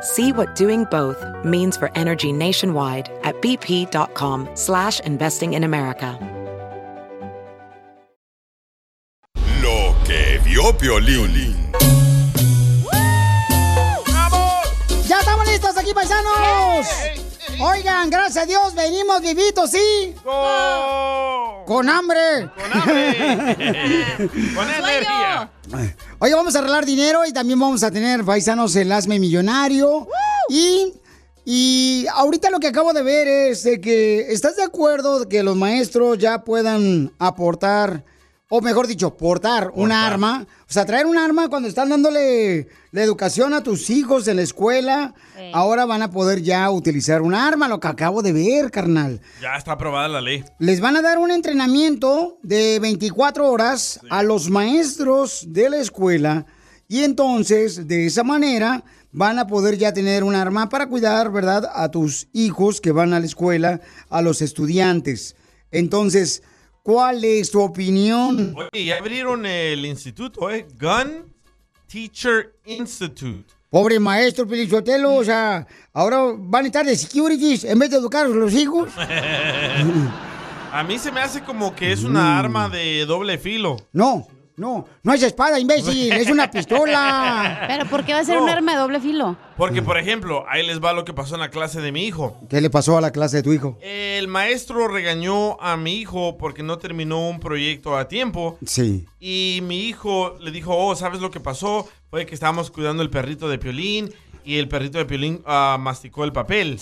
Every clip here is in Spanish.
See what doing both means for energy nationwide at bp.com slash investing in America. Lo que vio Piolín. ¡Ya estamos listos aquí, paisanos! Oigan, gracias a Dios, venimos vivitos, ¿sí? Con hambre. Con hambre. Con energía. Oye, vamos a arreglar dinero y también vamos a tener, paisanos, el Hazme Millonario. Y, y ahorita lo que acabo de ver es de que, ¿estás de acuerdo de que los maestros ya puedan aportar, o mejor dicho, portar un arma? O sea, traer un arma cuando están dándole la educación a tus hijos en la escuela, ahora van a poder ya utilizar un arma, lo que acabo de ver, carnal. Ya está aprobada la ley. Les van a dar un entrenamiento de 24 horas a los maestros de la escuela y entonces de esa manera van a poder ya tener un arma para cuidar, ¿verdad?, a tus hijos que van a la escuela, a los estudiantes. Entonces, ¿cuál es tu opinión? Oye, ya abrieron el instituto, ¿eh? Gun Teacher Institute. Pobre maestro Pelichotelo, o sea, ahora van a estar de securities en vez de educar a los hijos. A mí se me hace como que es una arma de doble filo. No, no, no es espada, imbécil, es una pistola. Pero ¿por qué va a ser un arma de doble filo? Porque, por ejemplo, ahí les va lo que pasó en la clase de mi hijo. ¿Qué le pasó a la clase de tu hijo? El maestro regañó a mi hijo porque no terminó un proyecto a tiempo. Sí. Y mi hijo le dijo, oh, ¿sabes lo que pasó? Fue que estábamos cuidando el perrito de Piolín y el perrito de Piolín ah, masticó el papel.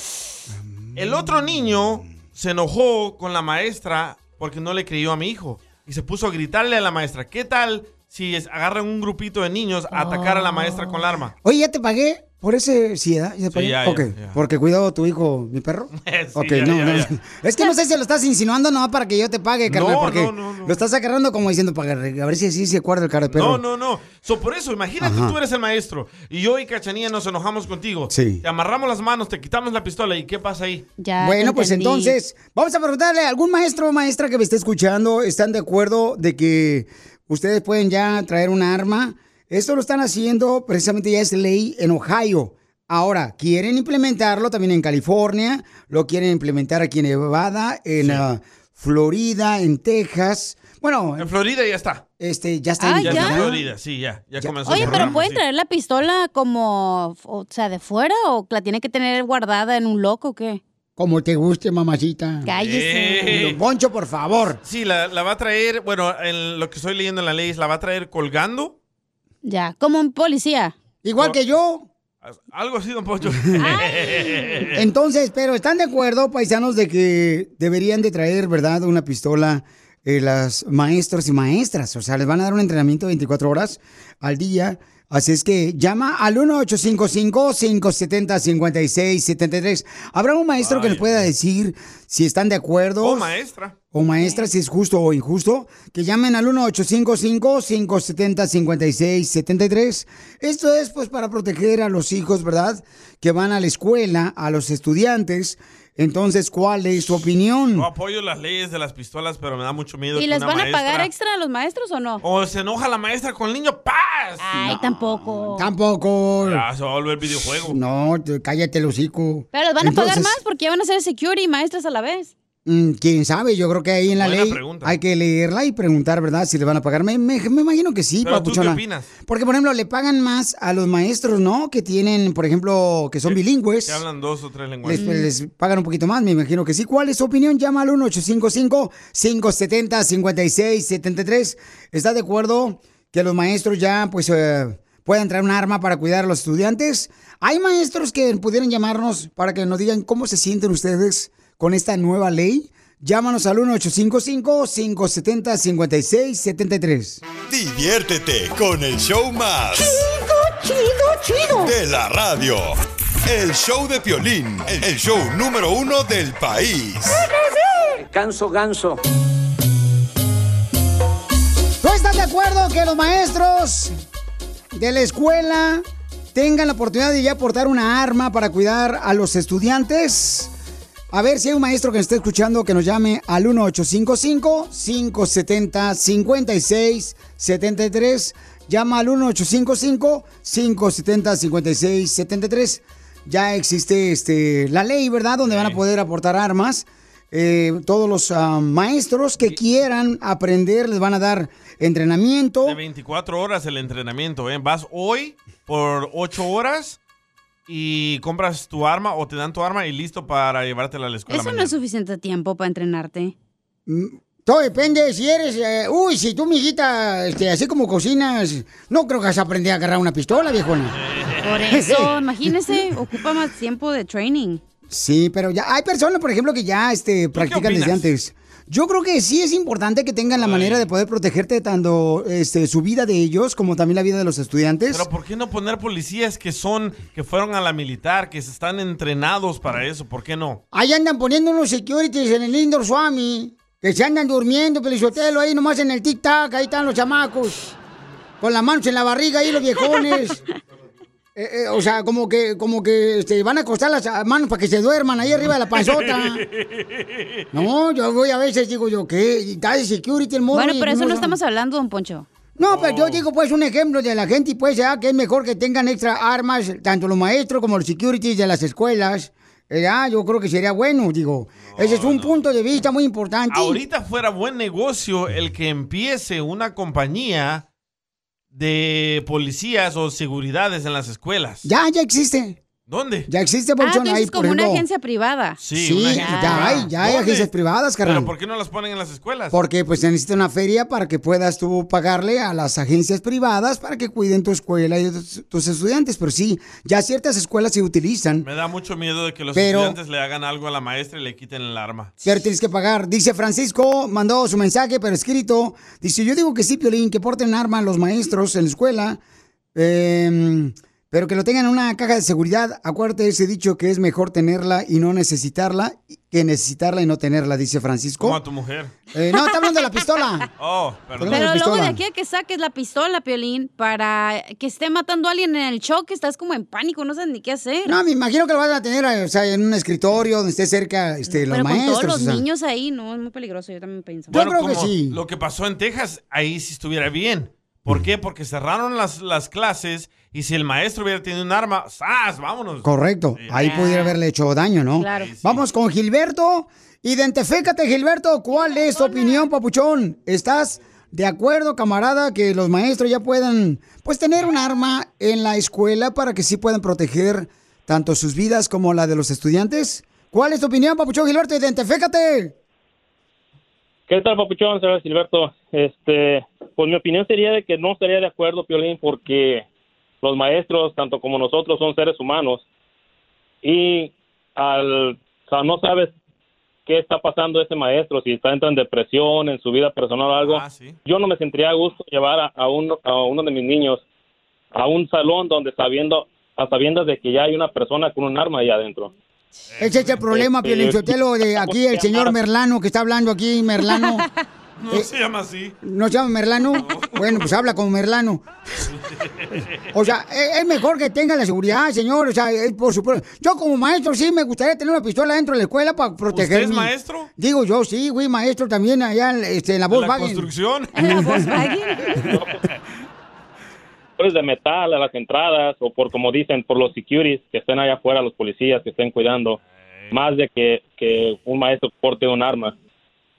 El otro niño se enojó con la maestra porque no le creyó a mi hijo y se puso a gritarle a la maestra, ¿qué tal si agarran un grupito de niños a atacar a la maestra con la arma? Oye, ¿ya te pagué por ese sí. ¿Ya te pagué? ya, ya, Ok, ya. Porque cuidado tu hijo, mi perro. Sí, ok, ya, no, ya, no. ya. Es que no sé si lo estás insinuando no para que yo te pague, carnal, No, porque no, no, no. lo estás agarrando como diciendo para que- a ver si así se acuerda el cara de perro. No, no, no. So, por eso, imagínate Ajá. tú eres el maestro y yo y Cachanilla nos enojamos contigo. Sí. Te amarramos las manos, te quitamos la pistola y ¿qué pasa ahí? bueno, pues entonces, vamos a preguntarle a algún maestro o maestra que me esté escuchando, ¿están de acuerdo de que ustedes pueden ya traer un arma? Esto lo están haciendo, precisamente ya es ley en Ohio. Ahora, quieren implementarlo también en California, lo quieren implementar aquí en Nevada, en ah, Florida, en Texas. Bueno, En Florida ya está. este, ya está Ah, en ya está en Florida. Sí, ya. Ya, comenzó Oye, el pero programa, ¿pueden sí. traer la pistola como, o sea, de fuera o la tiene que tener guardada en un loco o qué? Como te guste, mamacita. Cállese. Eh. Poncho, por favor. Sí, la, la va a traer, bueno, en lo que estoy leyendo en la ley es la va a traer colgando. Ya, como un policía. Igual que yo. Algo así, don Poncho. Entonces, pero ¿están de acuerdo, paisanos, de que deberían de traer, verdad, una pistola eh, las maestros y maestras? O sea, les van a dar un entrenamiento 24 horas al día. Así es que llama al 1-855-570-5673. ¿Habrá un maestro que nos pueda decir si están de acuerdo? O maestra. O maestra, si es justo o injusto, que llamen al 1-855-570-5673. Esto es pues para proteger a los hijos, ¿verdad? Que van a la escuela, a los estudiantes. Entonces, ¿cuál es tu opinión? Yo apoyo las leyes de las pistolas, pero me da mucho miedo. ¿Y que les una van a pagar extra a los maestros o no? O se enoja la maestra con el niño, ¡paz! Ay, tampoco. Tampoco. Ya se va a volver videojuego. No, te- cállate el hocico. Pero les van a pagar más porque ya van a ser security y maestras a la vez. Mm, ¿Quién sabe? Yo creo que ahí en la Buena ley pregunta. hay que leerla y preguntar, ¿verdad? Si le van a pagar. Me, me- me imagino que sí, Pero, ¿tú qué papuchona. opinas? Porque, por ejemplo, le pagan más a los maestros, ¿no? Que tienen, por ejemplo, que son bilingües. Que hablan dos o tres lenguajes. Les, les pagan un poquito más, me imagino que sí. ¿Cuál es su opinión? Llama al 1-855-570-5673. ¿Estás de acuerdo que los maestros ya, pues, eh, puedan traer un arma para cuidar a los estudiantes? Hay maestros que pudieran llamarnos para que nos digan cómo se sienten ustedes con esta nueva ley. Llámanos al 1-855-570-5673. Diviértete con el show más. Chido, chido. De la radio. El show de Piolín, el show número uno del país. Canso ganso. ¿Tú estás de acuerdo que los maestros de la escuela tengan la oportunidad de ya aportar una arma para cuidar a los estudiantes? A ver si hay un maestro que nos esté escuchando que nos llame al 1855-570-5673. Llama al 1855-570-5673. Ya existe este, la ley, ¿verdad? Donde van a poder aportar armas. Eh, todos los ah, maestros que quieran aprender les van a dar entrenamiento. De 24 horas el entrenamiento, ¿eh? Vas hoy por 8 horas y compras tu arma o te dan tu arma y listo para llevártela a la escuela Eso no es suficiente tiempo para entrenarte. Todo depende si eres. eh, uy, si tú, mijita, este, así como cocinas, no creo que vas a aprender a agarrar una pistola, viejona. Por eso, imagínese, ocupa más tiempo de training. Sí, pero ya hay personas, por ejemplo, que ya este, practican desde antes. Yo creo que sí es importante que tengan la manera de poder protegerte tanto este, su vida de ellos como también la vida de los estudiantes. Pero ¿por qué no poner policías que son, que fueron a la militar, que están entrenados para eso? ¿Por qué no? Ahí andan poniendo unos securities en el Indoor Swami, que se andan durmiendo, pelizotelo, ahí nomás en el tic-tac, ahí están los chamacos, con las manos en la barriga ahí los viejones. Eh, eh, o sea, como que, como que este, van a acostar las manos para que se duerman ahí arriba de la panzota. No, yo voy a veces digo yo, ¿qué? Y Está de security el morro. Bueno, pero eso no estamos hablando, don Poncho. No, pero yo digo pues un ejemplo de la gente y pues ya que es mejor que tengan extra armas, tanto los maestros como los securities de las escuelas. Ya, yo creo que sería bueno, digo. Ese es un punto de vista muy importante. Ahorita fuera buen negocio el que empiece una compañía de policías o seguridades en las escuelas. Ya, ya existe. ¿Dónde? Ya existe, Ah, Papuchón. tú ahí, dices por como una ejemplo. agencia privada. Sí, Sí, una ya, privada. hay, ya hay ¿Dónde? agencias privadas, carnal. ¿Pero por qué no las ponen en las escuelas? Porque pues se necesita una feria para que puedas tú pagarle a las agencias privadas para que cuiden tu escuela y tus, tus estudiantes. Pero sí, ya ciertas escuelas se utilizan. Me da mucho miedo de que los Pero- estudiantes le hagan algo a la maestra y le quiten el arma. Pero tienes que pagar. Dice Francisco, mandó su mensaje, pero escrito. Dice, yo digo que sí, Piolín, que porten arma los maestros en la escuela, eh, pero que lo tengan en una caja de seguridad. Acuérdate ese dicho que es mejor tenerla y no necesitarla que necesitarla y no tenerla, dice Francisco. Como a tu mujer. Eh, no, está hablando de la pistola. Oh, perdón. Pero luego de aquí a que saques la pistola, Piolín, para que esté matando a alguien en el choque, estás como en pánico, no sabes ni qué hacer. No, me imagino que lo van a tener o sea, en un escritorio donde esté cerca este, los Pero con maestros. todos los o sea. niños ahí, no, es muy peligroso, yo también pienso. Yo creo que sí. Lo que pasó en Texas, ahí sí estuviera bien. ¿Por qué? Porque cerraron las, las clases y si el maestro hubiera tenido un arma, ¡zas! ¡Vámonos! Correcto. Ahí pudiera haberle hecho daño, ¿no? Claro. Vamos con Gilberto. Identifícate, Gilberto. ¿Cuál es tu opinión, papuchón? ¿Estás de acuerdo, camarada, que los maestros ya puedan, pues, tener un arma en la escuela para que sí puedan proteger tanto sus vidas como la de los estudiantes? ¿Cuál es tu opinión, papuchón Gilberto? Identifícate. ¿Qué tal, papuchón? Soy Silberto. Este, pues mi opinión sería de que no estaría de acuerdo, Piolín, porque los maestros, tanto como nosotros, son seres humanos. Y al, o sea, no sabes qué está pasando ese maestro, si está entrando en depresión, en su vida personal o algo. Ah, sí. Yo no me sentiría a gusto llevar a, a uno, a uno de mis niños a un salón donde sabiendo, a sabiendas de que ya hay una persona con un arma ahí adentro. Ese es el problema, Este, Piolinchotelo, de aquí el señor Merlano que está hablando aquí, Merlano. No Eh, se llama así. ¿No se llama Merlano? Bueno, pues habla como Merlano. O sea, es es mejor que tenga la seguridad, señor. O sea, es por supuesto. Yo como maestro sí me gustaría tener una pistola dentro de la escuela para proteger. ¿Usted es maestro? Digo yo, sí, güey, maestro también allá este, en la ¿De la Volkswagen. construcción? ¿En la Volkswagen? Pues de metal a las entradas o por como dicen por los securities que estén allá afuera los policías que estén cuidando más de que, que un maestro porte un arma.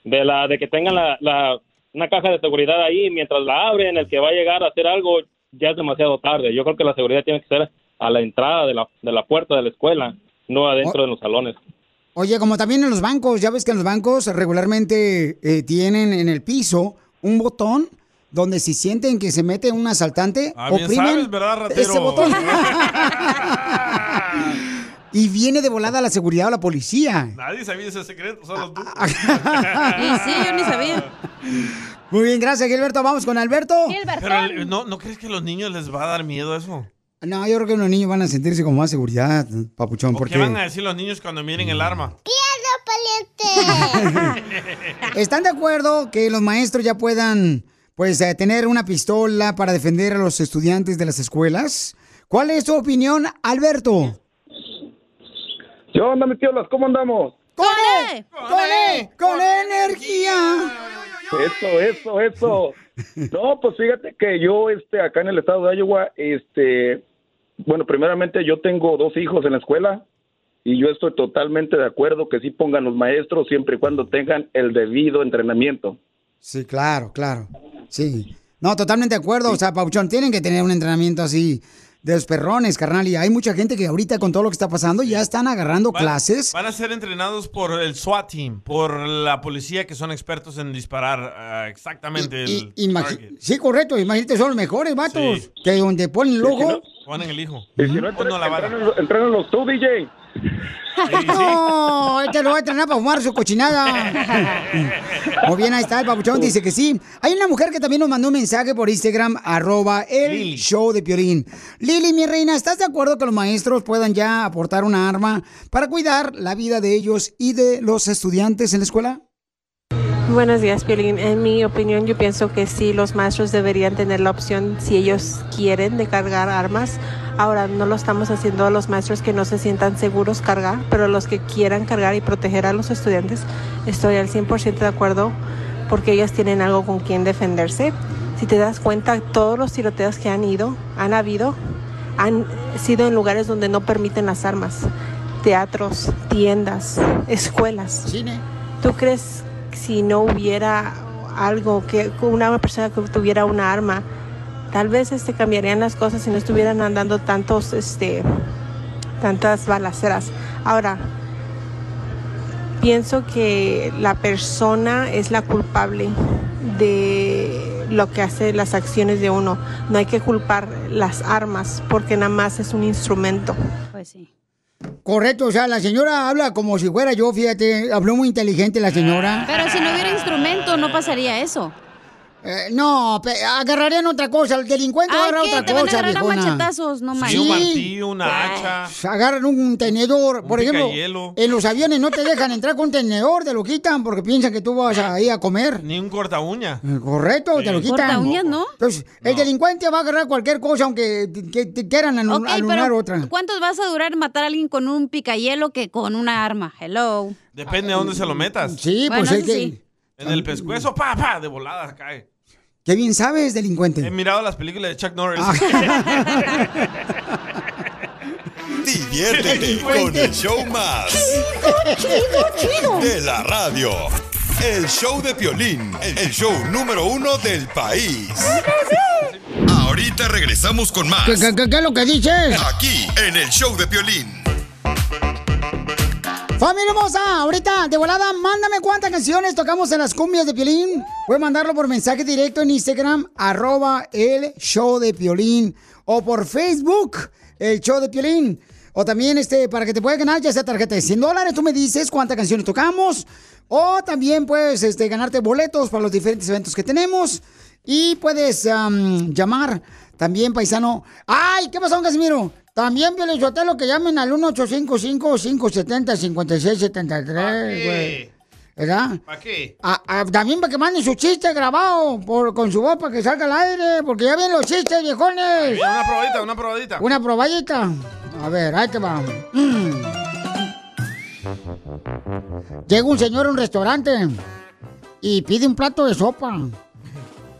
De la de que tengan la, la, una caja de seguridad ahí mientras la abren, el que va a llegar a hacer algo ya es demasiado tarde. Yo creo que la seguridad tiene que ser a la entrada de la, de la puerta de la escuela, no adentro de los salones. Oye, como también en los bancos, ya ves que en los bancos regularmente eh, tienen en el piso un botón donde si sienten que se mete un asaltante, Ah, bien oprimen sabes, ese botón. y viene de volada la seguridad o la policía. Nadie sabía ese secreto, solo tú. Y sí, yo ni sabía. Muy bien, gracias, Gilberto. Vamos con Alberto. Pero ¿no, ¿no crees que a los niños les va a dar miedo eso? No, yo creo que los niños van a sentirse con más seguridad, papuchón, ¿O porque ¿Qué van a decir los niños cuando miren el arma? ¿Están de acuerdo que los maestros ya puedan, pues, eh, tener una pistola para defender a los estudiantes de las escuelas? ¿Cuál es tu opinión, Alberto? ¿Qué onda, mis tíolas? ¿Cómo andamos? ¡Con E! ¡Con E! ¡Con energía! Eso, eso, eso. No, pues fíjate que yo, este, acá en el estado de Iowa, este, bueno, primeramente yo tengo dos hijos en la escuela y yo estoy totalmente de acuerdo que sí pongan los maestros siempre y cuando tengan el debido entrenamiento. Sí, claro, claro. Sí. No, totalmente de acuerdo. O sea, Pauchón, tienen que tener un entrenamiento así de los perrones, carnal. Y hay mucha gente que ahorita con todo lo que está pasando ya están agarrando clases. Van a ser entrenados por el SWAT team, por la policía que son expertos en disparar ah, exactamente el sí, correcto. Imagínate, son los mejores vatos. Que donde ponen el ojo. Ponen el hijo. Y si no, la entrénalos tú, DJ. No, este lo va a entrenar para fumar su cochinada. Muy bien, ahí está el papuchón, dice que sí. Hay una mujer que también nos mandó un mensaje por Instagram, arroba el show de Piorín. Lili, mi reina, ¿estás de acuerdo que los maestros puedan ya aportar una arma para cuidar la vida de ellos y de los estudiantes en la escuela? Buenos días, Piolín. En mi opinión, yo pienso que sí, los maestros deberían tener la opción, si ellos quieren, de cargar armas. Ahora, no lo estamos haciendo a los maestros que no se sientan seguros cargar, pero los que quieran cargar y proteger a los estudiantes, estoy al 100% de acuerdo porque ellos tienen algo con quien defenderse. Si te das cuenta, todos los tiroteos que han ido, han habido, han sido en lugares donde no permiten las armas. Teatros, tiendas, escuelas. Cine. ¿Tú crees si no hubiera algo que una persona que tuviera una arma, tal vez este cambiarían las cosas si no estuvieran andando tantos este tantas balaceras. Ahora pienso que la persona es la culpable de lo que hace las acciones de uno. No hay que culpar las armas porque nada más es un instrumento. Pues sí. Correcto, o sea, la señora habla como si fuera yo, fíjate, habló muy inteligente la señora. Pero si no hubiera instrumento, no pasaría eso. Eh, no, pe- agarrarían otra cosa, el delincuente Ay, agarra ¿qué? otra Te van a cosa, agarrar a viejona. machetazos, no manches. Sí, un martillo, una hacha. Agarran un tenedor, por ejemplo, en los aviones no te dejan entrar con un tenedor, te lo quitan porque piensan que tú vas a ir a comer. Ni un corta uña. Eh, Correcto, te lo quitan. Corta uñas, ¿no? Entonces, el delincuente va a agarrar cualquier cosa aunque que te quieran anu- Ok, alunar pero otra. ¿cuántos vas a durar matar a alguien con un picayelo que con una arma? Hello. Depende de dónde se lo metas. Sí, Bueno, pues es que... sí. En el pescuezo, pa, pa, de volada cae. Qué bien sabes, delincuente. He mirado las películas de Chuck Norris. Diviértete con el show más. De la radio. El show de Piolín. El show número uno del país. Ahorita regresamos con más. ¿Qué, qué- qué- qué es lo que dices? Aquí, en el show de Piolín. Familia hermosa, ahorita de volada, mándame cuántas canciones tocamos en las cumbias de Piolín. Puedes mandarlo por mensaje directo en Instagram, arroba el show de Piolín. O por Facebook, el show de Piolín. O también este, para que te puedas ganar ya sea tarjeta de 100 dólares, tú me dices cuántas canciones tocamos. O también puedes este, ganarte boletos para los diferentes eventos que tenemos. Y puedes am, llamar también, paisano. ¡Ay! ¿Qué pasó, Casimiro? También, lo que llamen al 1855-570-5673, güey. ¿Verdad? ¿Para qué? Ah, ah, también para que manden su chiste grabado por, con su voz para que salga al aire, porque ya vienen los chistes, viejones. Una probadita, una probadita. Una probadita. A ver, ahí te va. Mm. Llega un señor a un restaurante y pide un plato de sopa.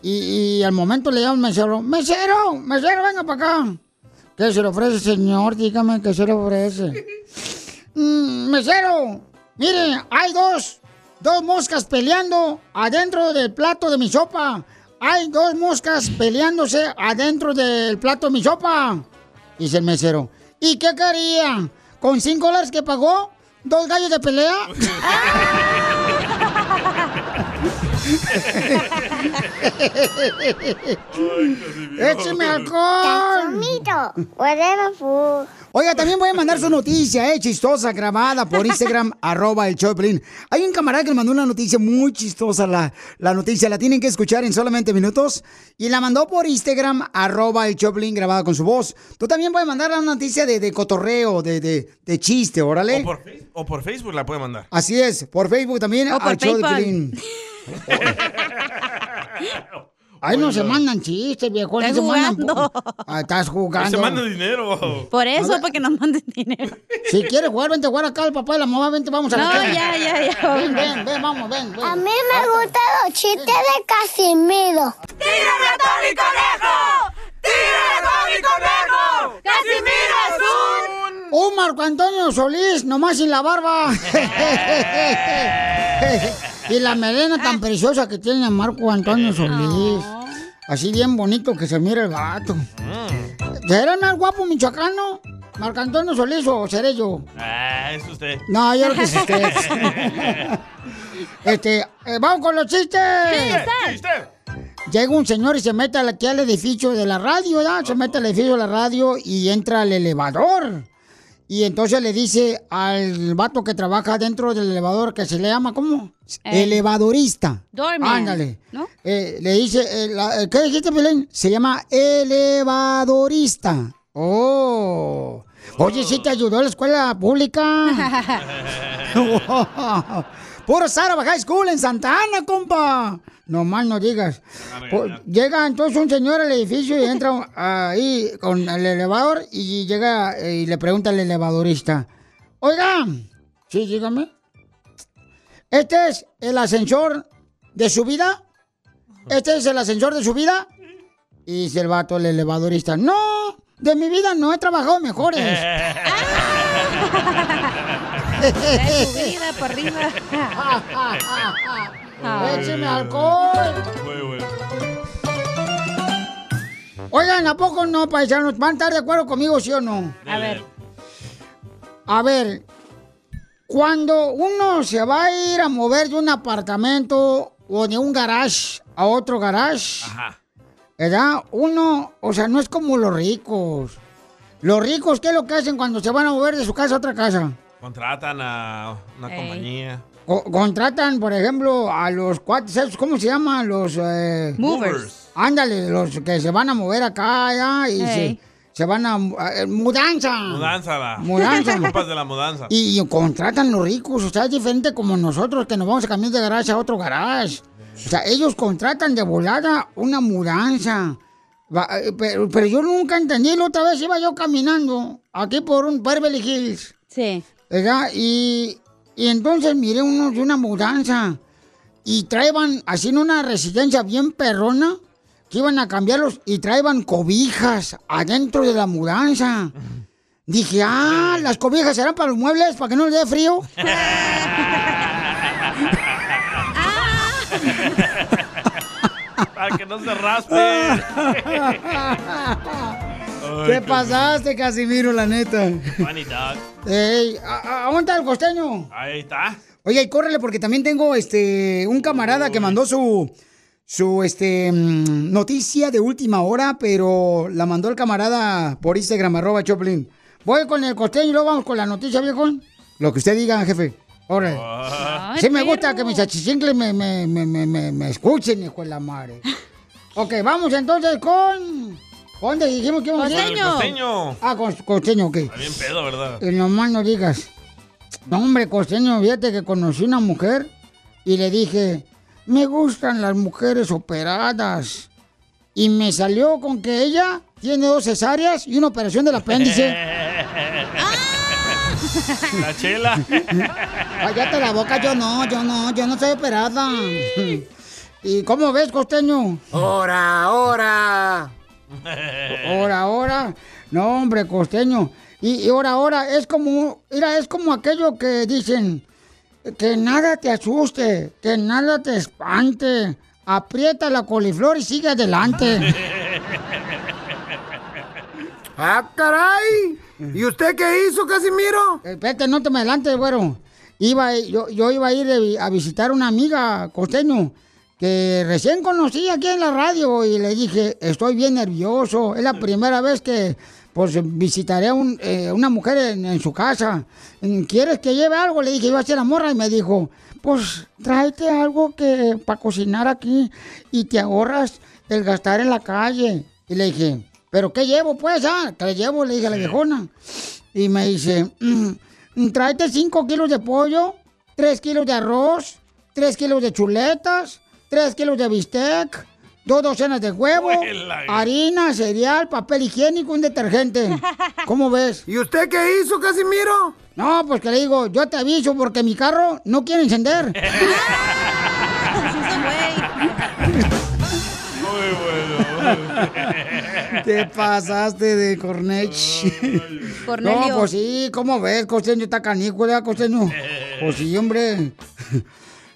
Y, y al momento le llama al mesero, mesero, mesero, venga para acá. ¿Qué se le ofrece, señor? Dígame qué se le ofrece. "Mm, mesero, mire, hay dos, dos moscas peleando adentro del plato de mi sopa. Hay dos moscas peleándose adentro del plato de mi sopa. Dice el mesero. ¿Y qué quería? ¿Con cinco dólares que pagó? ¿Dos gallos de pelea? ¡Écheme alcohol! Oiga, también voy a mandar su noticia, eh, chistosa, grabada por Instagram, arroba el Choplin. Hay un camarada que le mandó una noticia muy chistosa, la, la noticia, la tienen que escuchar en solamente minutos, y la mandó por Instagram, arroba el Choplin, grabada con su voz. Tú también puedes mandar la noticia de, de cotorreo, de, de, de chiste, órale. O por, o por Facebook la puede mandar. Así es, por Facebook también, O por al. Piolín. Ay, no se mandan chistes, viejo. Estás no se mandan jugando. Ah, estás Ahí jugando. se manda dinero. Por eso, para que nos manden dinero. Si quieres jugar, vente a jugar acá al papá de la mamá, vente, vamos a No, la ya, ya, ya. Ven, ven, ven, vamos, ven, ven. A mí me gustan los chistes de Casimiro. ¡Tírame a Tony Conejo! ¡Tírame a Tony Conejo! ¡Casimiro es un... Un Marco Antonio Solís, nomás sin la barba. Y la melena tan preciosa que tiene Marco Antonio Solís. Así bien bonito que se mira el vato. ¿Será el más guapo michoacano? ¿Marco Antonio Solís o seré yo? Ah, es usted. No, yo creo que es usted. Este, eh, vamos con los chistes. Llega un señor y se mete aquí al edificio de la radio, ¿ya? Se mete al edificio de la radio y entra al elevador. Y entonces le dice al vato que trabaja dentro del elevador, que se le llama, ¿cómo? Eh, Elevadorista. doorman, Ándale. ¿no? Eh, le dice, eh, la- ¿qué dijiste, Belén? Se llama elevadorista. Oh. Oye, ¿sí te ayudó la escuela pública? Puro Sarah High School en Santa Ana, compa. No más no digas. Pues, llega entonces un señor al edificio y entra ahí con el elevador y llega eh, y le pregunta al elevadorista. Oiga, sí, dígame. ¿Este es el ascensor de su vida? ¿Este es el ascensor de su vida? Y dice el vato, el elevadorista. No, de mi vida no he trabajado mejores. De tu vida para arriba. ¡Écheme alcohol! Muy bueno. Oigan, ¿a poco no, paisanos? ¿Van a estar de acuerdo conmigo, sí o no? A ver. A ver, cuando uno se va a ir a mover de un apartamento o de un garage a otro garage, Ajá. ¿verdad? Uno, o sea, no es como los ricos. Los ricos, ¿qué es lo que hacen cuando se van a mover de su casa a otra casa? Contratan a una Ey. compañía. Co- contratan, por ejemplo, a los cuates, ¿sabes ¿cómo se llaman? Los... eh, Movers. Ándale, los que se van a mover acá, ya, y se, van a... eh, mudanza. Mudanza. La. Mudanza. De la mudanza. Y, y contratan los ricos, o sea, es diferente como nosotros que nos vamos a cambiar de garage a otro garage. O sea, ellos contratan de volada una mudanza. Va, eh, pero, pero yo nunca entendí, la otra vez iba yo caminando aquí por un Beverly Hills, Sí. ¿verdad? Y, y entonces miré uno de una mudanza y traían así en una residencia bien perrona que iban a cambiarlos y traían cobijas adentro de la mudanza. Dije, ah, las cobijas serán para los muebles, para que no les dé frío. Para que no se raspe. ¿Qué pasaste, Casimiro, la neta? Funny dog. Ey, ¿a- a- ¿dónde está el costeño? Ahí está. Oye, y córrele porque también tengo este un camarada que mandó su su este mm, noticia de última hora, pero la mandó el camarada por Instagram arroba Choplin. Voy con el costeño y luego vamos con la noticia, viejo. Lo que usted diga, jefe. Órale. Ay, Sí me gusta que mis achichincles me, me, me, me, me, me escuchen, hijo de la madre. Ok, vamos entonces con... ¿Dónde dijimos que íbamos a ir? Con el costeño. Ah, costeño, ok. Está bien pedo, ¿verdad? Y nomás no digas. No, hombre, costeño, fíjate que conocí una mujer y le dije, me gustan las mujeres operadas. Y me salió con que ella tiene dos cesáreas y una operación del apéndice. La chela. Cállate la boca, yo no, yo no, yo no soy operada. ¿Y cómo ves, costeño? Ahora, ahora. Ahora, ahora. No, hombre, costeño. Y, y ahora, ahora, es como, mira, es como aquello que dicen, que nada te asuste, que nada te espante. Aprieta la coliflor y sigue adelante. ¡Ah, caray! ¿Y usted qué hizo, Casimiro? Espérate, no te me adelantes, güero. Iba, yo, yo iba a ir a visitar una amiga costeño que recién conocí aquí en la radio y le dije, estoy bien nervioso. Es la primera vez que pues visitaré a un, eh, una mujer en, en su casa. ¿Quieres que lleve algo? Le dije, iba a ser la morra y me dijo, pues tráete algo que para cocinar aquí y te ahorras el gastar en la calle. Y le dije, ¿pero qué llevo pues? Ah, ¿qué llevo? Le dije a la viejona. Y me dice, "Mm, tráete 5 kilos de pollo, 3 kilos de arroz, 3 kilos de chuletas, 3 kilos de bistec, dos docenas de huevo, harina, cereal, papel higiénico, un detergente. ¿Cómo ves? ¿Y usted qué hizo, Casimiro? No, pues que le digo, yo te aviso porque mi carro no quiere encender. Te pasaste de Cornech. Cornelio. No, pues sí, ¿cómo ves? Costeño está ¿verdad, costeño? Pues sí, hombre.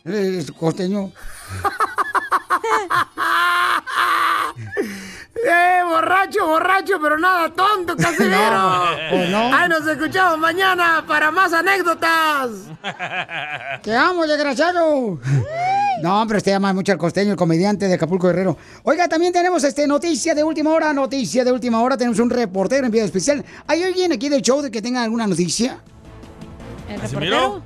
Eh, Costeño. ¡Eh, borracho, borracho, pero nada tonto, Casimiro! No, pues no. ¡Ay, nos escuchamos mañana para más anécdotas! ¡Te amo, desgraciado! No, pero usted ama mucho al costeño, el comediante de Acapulco Guerrero. Oiga, también tenemos este noticia de última hora, noticia de última hora. Tenemos un reportero enviado especial. ¿Hay alguien aquí del show de que tenga alguna noticia? ¿El reportero?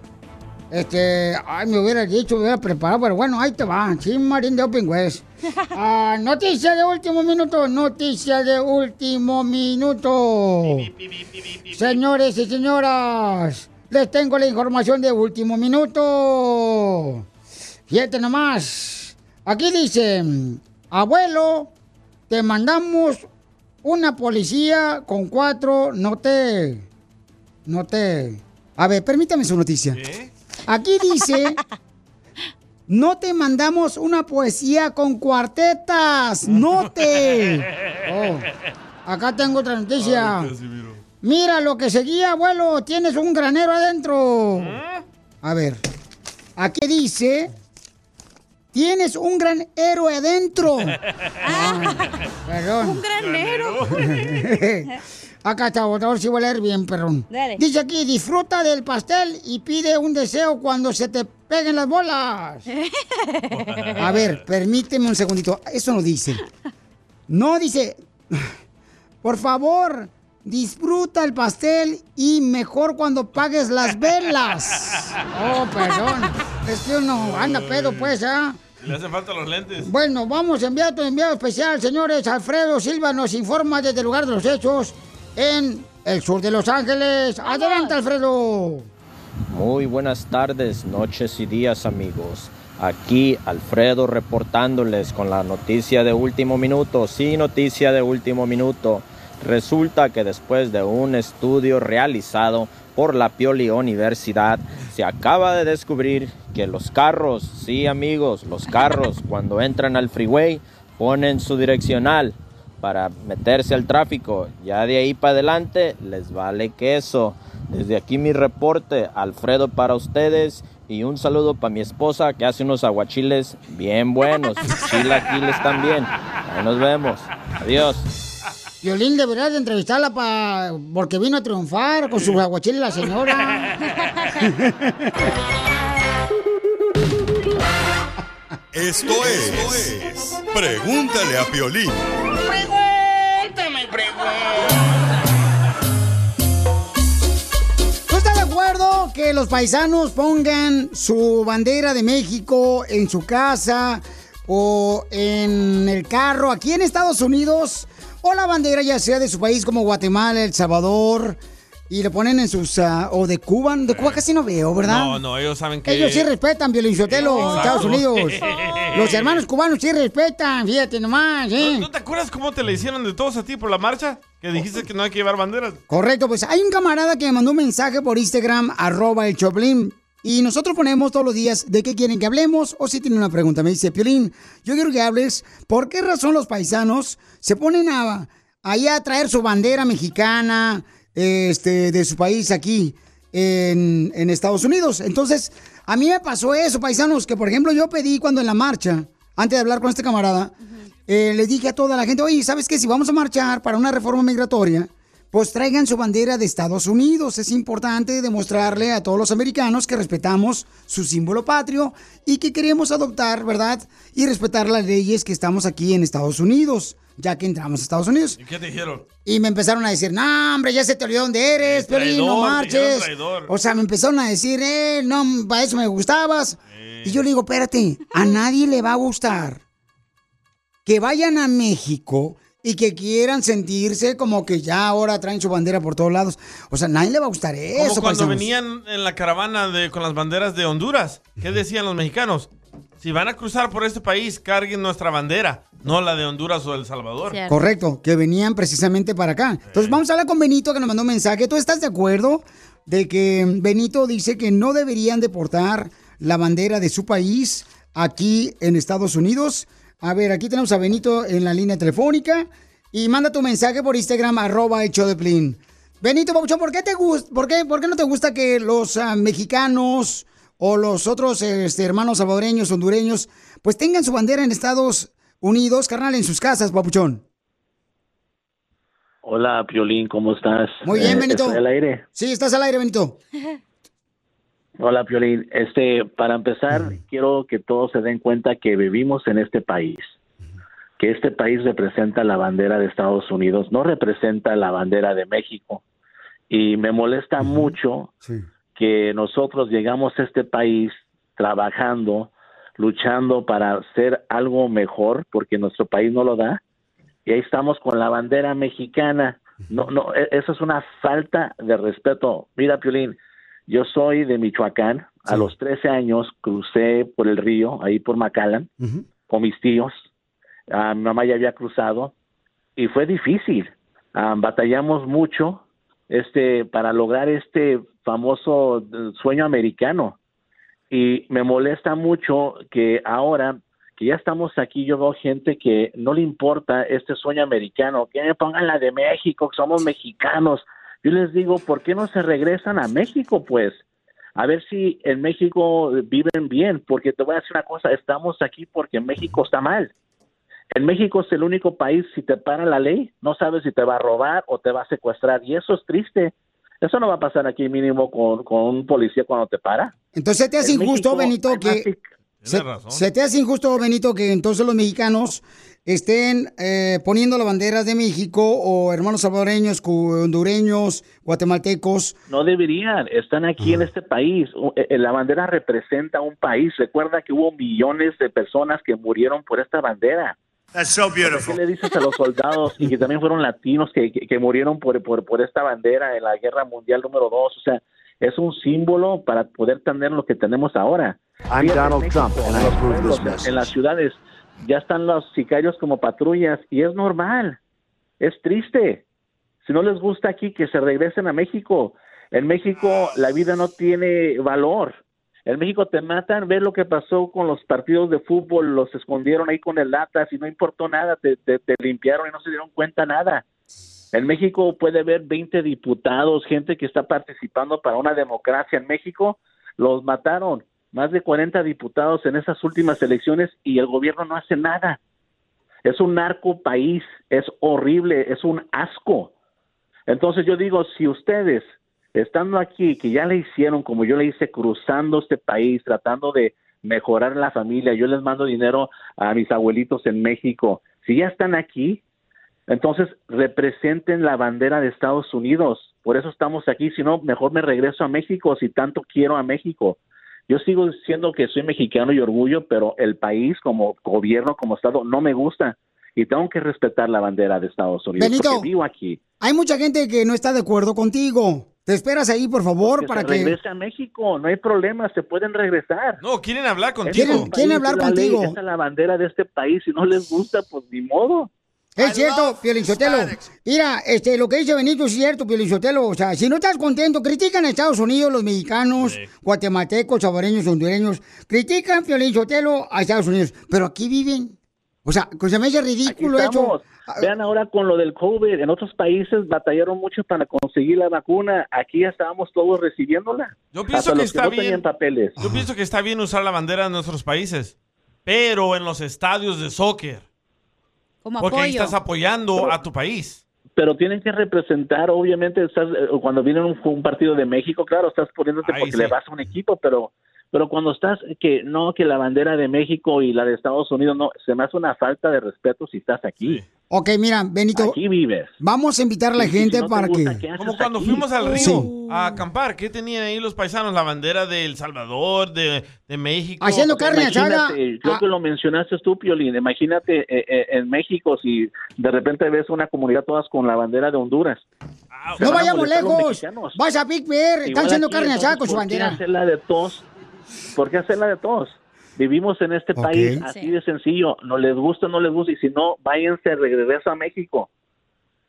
Este, ay, me hubiera dicho, me hubiera preparado, pero bueno, ahí te va. Sí, Marín de Open West. Ah, noticia de último minuto, noticia de último minuto. Señores y señoras, les tengo la información de último minuto. Fíjate nomás. Aquí dice, abuelo, te mandamos una policía con cuatro, noté, noté. A ver, permítame su noticia. Aquí dice, no te mandamos una poesía con cuartetas, note. Oh, acá tengo otra noticia. Mira lo que seguía, abuelo, tienes un granero adentro. A ver, aquí dice, tienes un gran héroe adentro. Ah, perdón. Un granero. Acá está, ahora sí voy a leer bien, perdón. Dale. Dice aquí, disfruta del pastel y pide un deseo cuando se te peguen las bolas. A ver, permíteme un segundito. Eso no dice. No dice, por favor, disfruta el pastel y mejor cuando pagues las velas. Oh, perdón. Es que uno anda pedo, pues, ¿ah? Le hacen falta los lentes. Bueno, vamos a enviar tu enviado especial, señores. Alfredo Silva nos informa desde el lugar de los hechos en el sur de Los Ángeles. Adelante, Alfredo. Muy buenas tardes, noches y días amigos. Aquí Alfredo reportándoles con la noticia de último minuto. Sí, noticia de último minuto. Resulta que después de un estudio realizado por la Pioli Universidad, se acaba de descubrir que los carros, sí amigos, los carros cuando entran al freeway ponen su direccional para meterse al tráfico. Ya de ahí para adelante les vale queso. Desde aquí mi reporte, Alfredo para ustedes y un saludo para mi esposa que hace unos aguachiles bien buenos. Chilaquiles también. Ahí nos vemos. Adiós. Violín deberías de entrevistarla pa, porque vino a triunfar con su aguachile la señora. Esto es, Pregúntale a Piolín. Que los paisanos pongan su bandera de México en su casa o en el carro aquí en Estados Unidos? O la bandera ya sea de su país como Guatemala, El Salvador, y le ponen en sus... ah, o de Cuba. De Cuba casi no veo, ¿verdad? No, no, ellos saben que... Ellos sí respetan Violinsotelo en. Estados Unidos. Los hermanos cubanos sí respetan, fíjate nomás, ¿eh? ¿No te acuerdas cómo te le hicieron de todos a ti por la marcha? Que dijiste que no hay que llevar banderas. Correcto, pues hay un camarada que me mandó un mensaje por Instagram, arroba el Choplin. Y nosotros ponemos todos los días de qué quieren que hablemos o si tienen una pregunta. Me dice, Piolín, yo quiero que hables por qué razón los paisanos se ponen a, a traer su bandera mexicana, este, de su país aquí en, en Estados Unidos. Entonces, a mí me pasó eso, paisanos, que por ejemplo yo pedí cuando en la marcha, antes de hablar con este camarada, eh, les dije a toda la gente, oye, ¿sabes qué? Si vamos a marchar para una reforma migratoria, pues traigan su bandera de Estados Unidos. Es importante demostrarle a todos los americanos que respetamos su símbolo patrio y que queremos adoptar, ¿verdad? Y respetar las leyes que estamos aquí en Estados Unidos, ya que entramos a Estados Unidos. ¿Y qué te dijeron? Y me empezaron a decir, no, hombre, ya se te olvidó dónde eres, Piolín, no marches. O sea, me empezaron a decir, eh, no, para eso me gustabas. Y yo le digo, espérate, a nadie le va a gustar que vayan a México y que quieran sentirse como que ya ahora traen su bandera por todos lados. O sea, a nadie le va a gustar Como eso, cuando paisanos. venían en la caravana de, con las banderas de Honduras. ¿Qué decían los mexicanos? Si van a cruzar por este país, carguen nuestra bandera, no la de Honduras o El Salvador. Correcto, que venían precisamente para acá. Entonces vamos a hablar con Benito que nos mandó un mensaje. ¿Tú estás de acuerdo de que Benito dice que no deberían deportar la bandera de su país aquí en Estados Unidos? A ver, aquí tenemos a Benito en la línea telefónica y manda tu mensaje por Instagram arroba hecho de plin. Benito Papuchón, ¿por qué te gusta, por qué, por qué no te gusta que los ah, mexicanos o los otros este, hermanos salvadoreños, hondureños, pues tengan su bandera en Estados Unidos, carnal, en sus casas, Papuchón? Hola, Piolín, ¿cómo estás? Muy bien, Eh, Benito. ¿estoy al aire? Sí, estás al aire, Benito. Hola, Piolín. Este, para empezar, quiero que todos se den cuenta que vivimos en este país, que este país representa la bandera de Estados Unidos, no representa la bandera de México. Y me molesta mucho que nosotros llegamos a este país trabajando, luchando para hacer algo mejor, porque nuestro país no lo da, y ahí estamos con la bandera mexicana. No, no, e- eso es una falta de respeto. Mira, Piolín, yo soy de Michoacán. A los 13 años crucé por el río, ahí por Macallan, con mis tíos. Ah, mi mamá ya había cruzado y fue difícil. Ah, batallamos mucho este para lograr este famoso eh, sueño americano. Y me molesta mucho que ahora que ya estamos aquí, yo veo gente que no le importa este sueño americano, que me pongan la de México, que somos mexicanos. Yo les digo, ¿por qué no se regresan a México, pues? A ver si en México viven bien, porque te voy a decir una cosa, estamos aquí porque México está mal. En México es el único país, si te para la ley, no sabes si te va a robar o te va a secuestrar, y eso es triste. Eso no va a pasar aquí mínimo con, con un policía cuando te para. Entonces te hace En injusto, México Benito, que... Se, se te hace injusto, Benito, que entonces los mexicanos estén eh, poniendo las banderas de México o hermanos salvadoreños, hondureños, guatemaltecos. No deberían, están aquí en este país. U- eh, La bandera representa un país. Recuerda que hubo millones de personas que murieron por esta bandera. That's so beautiful. ¿Qué le dices a los soldados y que también fueron latinos que, que, que murieron por, por, por esta bandera en la Guerra Mundial número dos? O sea, es un símbolo para poder tener lo que tenemos ahora. I'm Donald México, Trump, and I los this. En las ciudades ya están los sicarios como patrullas y es normal. Es triste. Si no les gusta aquí, que se regresen a México. En México la vida no tiene valor. En México te matan, ve lo que pasó con los partidos de fútbol, los escondieron ahí con el latas y no importó nada, te, te- te limpiaron y no se dieron cuenta nada. En México puede haber 20 diputados, gente que está participando para una democracia en México, los mataron, más de 40 diputados en esas últimas elecciones y el gobierno no hace nada. Es un narco país, es horrible, es un asco. Entonces yo digo, si ustedes, estando aquí, que ya le hicieron como yo le hice, cruzando este país, tratando de mejorar la familia, yo les mando dinero a mis abuelitos en México, si ya están aquí, entonces representen la bandera de Estados Unidos. Por eso estamos aquí, si no, mejor me regreso a México si tanto quiero a México. Yo sigo diciendo que soy mexicano y orgullo, pero el país como gobierno, como Estado, no me gusta. Y tengo que respetar la bandera de Estados Unidos. Benito. Porque vivo aquí. Hay mucha gente que no está de acuerdo contigo. Te esperas ahí, por favor, Que para se que... regrese a México, no hay problema, se pueden regresar. No, quieren hablar contigo. Quieren- quieren hablar La ley, contigo. Esa es la bandera de este país. Si no les gusta, pues ni modo. Es cierto, Piolinsotelo. Mira, este, lo que dice Benito es cierto, Piolinsotelo. O sea, si no estás contento, critican a Estados Unidos, los mexicanos, guatemaltecos, saboreños, hondureños. Critican, Piolinsotelo, a Estados Unidos. Pero aquí viven. O sea, que se me hace ridículo eso. Vean ahora con lo del COVID. En otros países batallaron mucho para conseguir la vacuna. Aquí ya estábamos todos recibiéndola. Yo pienso Hasta que está no bien. papeles. Yo pienso que está bien usar la bandera de nuestros países, pero en los estadios de soccer. Como Porque ahí estás apoyando a tu país. Pero tienen que representar, obviamente, estás, eh, cuando viene un, un partido de México, claro, estás poniéndote Ahí porque sí. le vas a un equipo, pero pero cuando estás, que no, que la bandera de México y la de Estados Unidos, no, se me hace una falta de respeto si estás aquí. Ok, mira, Benito. Aquí vives. Vamos a invitar a la si gente no para gusta, que... ¿qué haces Como cuando aquí? fuimos al río Sí. a acampar, ¿qué tenían ahí los paisanos? La bandera de El Salvador, de, de México. Haciendo carne asada. Imagínate, creo que lo mencionaste tú, Piolín. Imagínate eh, eh, en México si de repente ves una comunidad todas con la bandera de Honduras. Se No vayamos lejos. Vas a Big Bear, están haciendo carne asada con su ¿por qué bandera. hacerla de todos? ¿Por qué hacerla de todos? Vivimos en este país así de sencillo. No les gusta, no les gusta. Y si no, váyanse de regreso a México.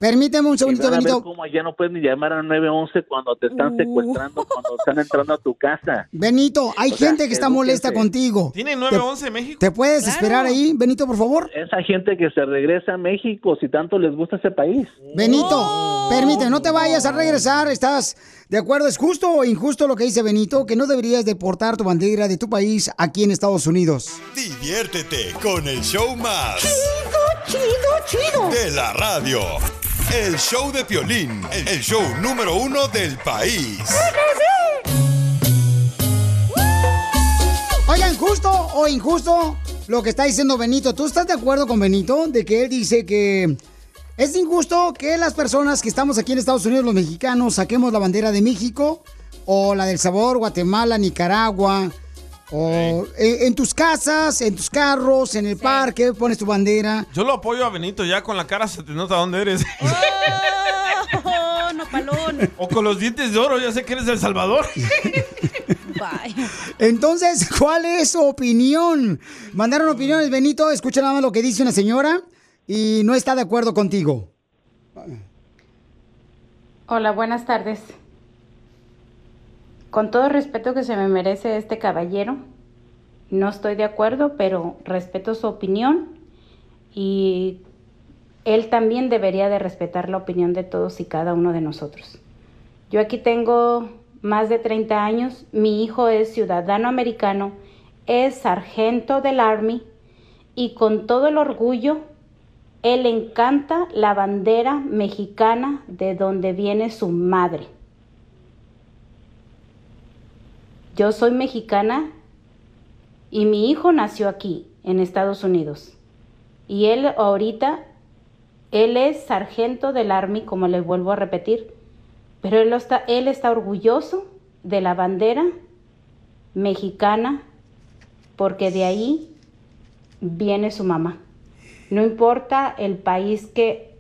Permíteme un segundito, Benito. cómo allá no pueden ni llamar a 911 cuando te están Uh. secuestrando, cuando están entrando a tu casa. Benito, hay O sea, gente que está molesta contigo. ¿Tiene ¿Te- 911 México? ¿Te puedes esperar ahí, Benito, por favor? Esa gente que se regresa a México, si tanto les gusta ese país. Benito, permite, no te vayas a regresar. ¿Estás de acuerdo? ¿Es justo o injusto lo que dice Benito? Que no deberías deportar tu bandera de tu país aquí en Estados Unidos. Diviértete con el show más. Chido, chido, chido. De la radio. El show de Piolín, el show número uno del país. Oigan, justo o injusto lo que está diciendo Benito. ¿Tú estás de acuerdo con Benito de que él dice que es injusto que las personas que estamos aquí en Estados Unidos, los mexicanos, saquemos la bandera de México o la del Sabor, Guatemala, Nicaragua? O en, en tus casas, en tus carros, en el parque, pones tu bandera. Yo lo apoyo a Benito, ya con la cara se te nota dónde eres. Oh, no, palón. o con los dientes de oro, ya sé que eres El Salvador. Entonces, ¿cuál es su opinión? Mandaron opiniones, Benito. Escucha nada más lo que dice una señora y no está de acuerdo contigo. Hola, buenas tardes. Con todo respeto que se me merece este caballero, no estoy de acuerdo, pero respeto su opinión y él también debería de respetar la opinión de todos y cada uno de nosotros. Yo aquí tengo más de 30 años, mi hijo es ciudadano americano, es sargento del Army y con todo el orgullo, él encanta la bandera mexicana de donde viene su madre. Yo soy mexicana y mi hijo nació aquí, en Estados Unidos. Y él ahorita, él es sargento del Army, como le vuelvo a repetir, pero él está, él está orgulloso de la bandera mexicana porque de ahí viene su mamá. No importa el país que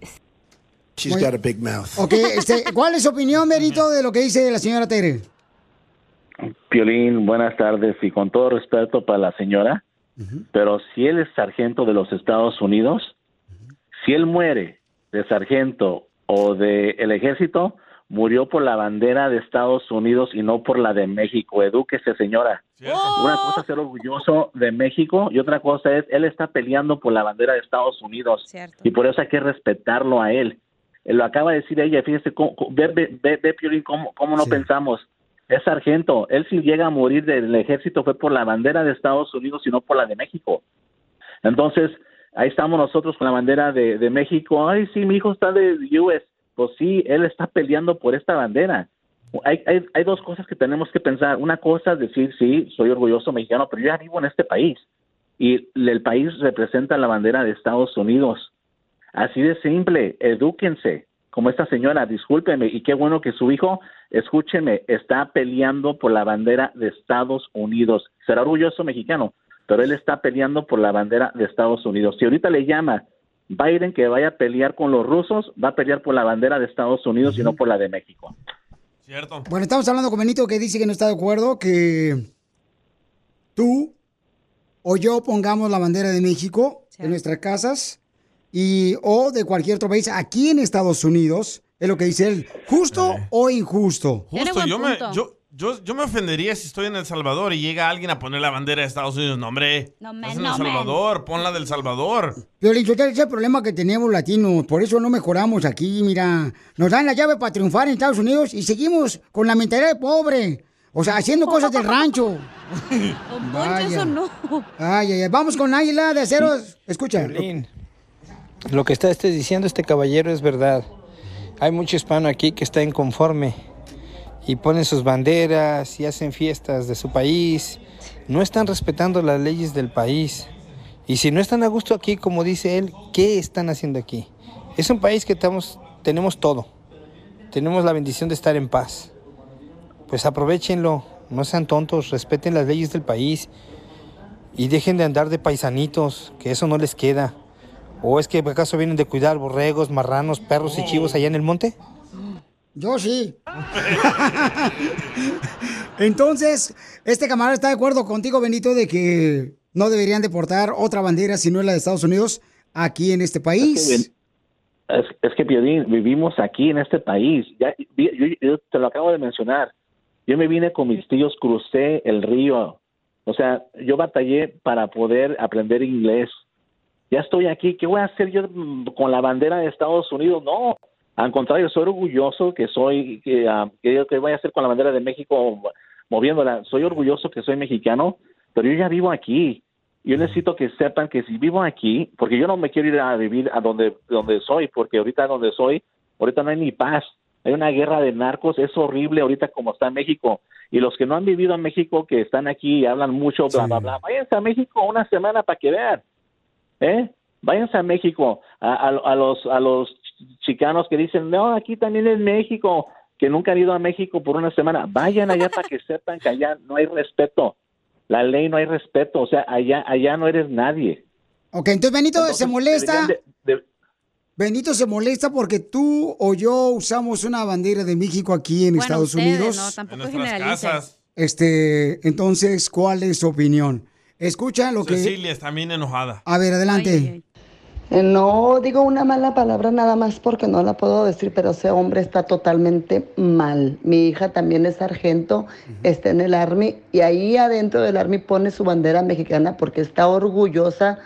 She's got a big mouth. Ok, este, ¿cuál es su opinión, Benito, de lo que dice la señora Tere? Piolín, buenas tardes y con todo respeto para la señora, pero si él es sargento de los Estados Unidos, si él muere de sargento o del el ejército, murió por la bandera de Estados Unidos y no por la de México. Edúquese, señora. Una cosa es ser orgulloso de México y otra cosa es, él está peleando por la bandera de Estados Unidos y por eso hay que respetarlo a él. Lo acaba de decir ella, fíjese, cómo- cómo- ve, ve, ve, ve, Piolín, cómo, cómo no pensamos. Es sargento, él si llega a morir del ejército fue por la bandera de Estados Unidos y no por la de México. Entonces, ahí estamos nosotros con la bandera de, México. Ay, sí, mi hijo está de US. Pues sí, él está peleando por esta bandera. Hay, hay, hay dos cosas que tenemos que pensar. Una cosa es decir, sí, soy orgulloso mexicano, pero yo ya vivo en este país. Y el país representa la bandera de Estados Unidos. Así de simple, edúquense. Como esta señora, discúlpeme, y qué bueno que su hijo, escúcheme, está peleando por la bandera de Estados Unidos. Será orgulloso mexicano, pero él está peleando por la bandera de Estados Unidos. Si ahorita le llama Biden que vaya a pelear con los rusos, va a pelear por la bandera de Estados Unidos y no por la de México. Cierto. Bueno, estamos hablando con Benito que dice que no está de acuerdo que tú o yo pongamos la bandera de México en nuestras casas y o de cualquier otro país aquí en Estados Unidos. Es lo que dice él. ¿Justo o injusto? Justo, yo me, yo, Yo, yo me ofendería si estoy en El Salvador y llega alguien a poner la bandera de Estados Unidos. No, hombre. No, man, en no, El man. Salvador, pon la del Salvador. Piolín, yo ese es el problema que tenemos latinos, por eso no mejoramos aquí, mira. Nos dan la llave para triunfar en Estados Unidos y seguimos con la mentalidad de pobre. O sea, haciendo cosas del rancho. Don Poncho, eso no. Ay, ay, ay. Vamos con Águila de Aceros. Escucha. Piolín, Lo que está este diciendo este caballero es verdad. Hay mucho hispano aquí que está inconforme y ponen sus banderas y hacen fiestas de su país. No están respetando las leyes del país. Y si no están a gusto aquí, como dice él, ¿qué están haciendo aquí? Es un país que estamos, tenemos todo. Tenemos la bendición de estar en paz. Pues aprovechenlo, no sean tontos, respeten las leyes del país y dejen de andar de paisanitos, que eso no les queda. ¿O es que acaso vienen de cuidar borregos, marranos, perros y chivos allá en el monte? Yo sí. Entonces, este camarada está de acuerdo contigo, Benito, de que no deberían deportar otra bandera si no es la de Estados Unidos aquí en este país. Es, es que, Piolín, vivimos aquí en este país. Ya, yo te lo acabo de mencionar. Yo me vine con mis tíos, crucé el río. O sea, yo batallé para poder aprender inglés. Ya estoy aquí. ¿Qué voy a hacer yo mm, con la bandera de Estados Unidos? No. Al contrario, soy orgulloso que soy, que, que, yo- que voy a hacer con la bandera de México moviéndola. Soy orgulloso que soy mexicano, pero yo ya vivo aquí. Yo necesito que sepan que si vivo aquí, porque yo no me quiero ir a vivir a donde, donde soy, porque ahorita donde soy, ahorita no hay ni paz. Hay una guerra de narcos, es horrible ahorita como está México. Y los que no han vivido en México, que están aquí y hablan mucho, bla, bla, bla, váyanse a México una semana para que vean. ¿Eh? Váyanse a México, a, a- a los, a los chicanos que dicen, no, aquí también es México, que nunca han ido a México por una semana. Vayan allá para que sepan que allá no hay respeto. La ley no hay respeto, o sea, allá, allá no eres nadie. Ok, entonces Benito Entonces, se molesta. deberían de- de- Benito se molesta porque tú o yo usamos una bandera de México aquí en Bueno, Estados ustedes, Unidos. no, tampoco En. Este, entonces, ¿cuál es su opinión? Escucha lo que. Cecilia está bien enojada. A ver, adelante. Eh, No digo una mala palabra nada más porque no la puedo decir, pero ese hombre está totalmente mal. Mi hija también es sargento, está en el Army y ahí adentro del Army pone su bandera mexicana porque está orgullosa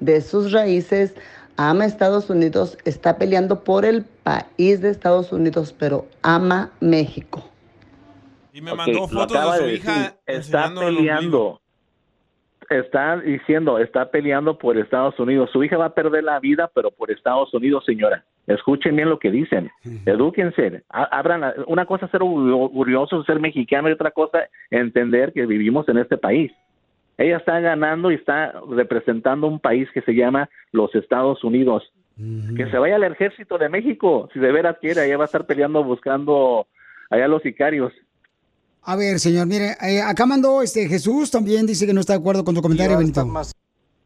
de sus raíces, ama Estados Unidos, está peleando por el país de Estados Unidos, pero ama México. Y me mandó fotos de su de hija decir, está peleando. Está diciendo, está peleando por Estados Unidos. Su hija va a perder la vida, pero por Estados Unidos, señora. Escuchen bien lo que dicen. Edúquense. Abran, la- una cosa es ser orgu- orgulloso ser mexicano y otra cosa entender que vivimos en este país. Ella está ganando y está representando un país que se llama los Estados Unidos. Que se vaya al ejército de México, si de veras quiere, ella va a estar peleando buscando allá los sicarios. A ver, señor, mire, eh, acá mandó este Jesús también dice que no está de acuerdo con tu comentario, Benito.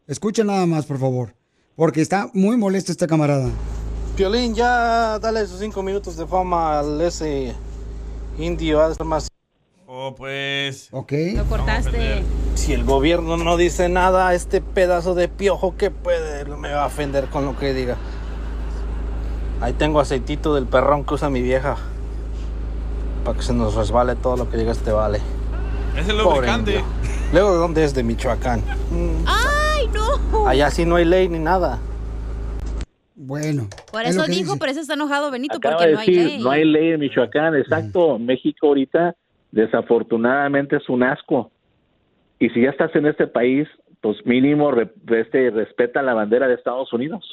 Escucha nada más, por favor, porque está muy molesto este camarada. Piolín, ya dale sus cinco minutos de fama al ese indio, haz más. Oh, pues. Ok. Lo cortaste. Si el gobierno no dice nada, este pedazo de piojo que puede me va a ofender con lo que diga. Ahí tengo aceitito del perrón que usa mi vieja. Para que se nos resbale todo lo que diga este vale. Es el lubricante. Luego, ¿de dónde es? De Michoacán. Mm, ¡Ay, no! Allá sí no hay ley ni nada. Bueno. Por es eso dijo, dice. por eso está enojado Benito, Acaba porque de no hay decir, ley. no hay ley en Michoacán, exacto. México ahorita, desafortunadamente, es un asco. Y si ya estás en este país, pues mínimo re- este, respeta la bandera de Estados Unidos.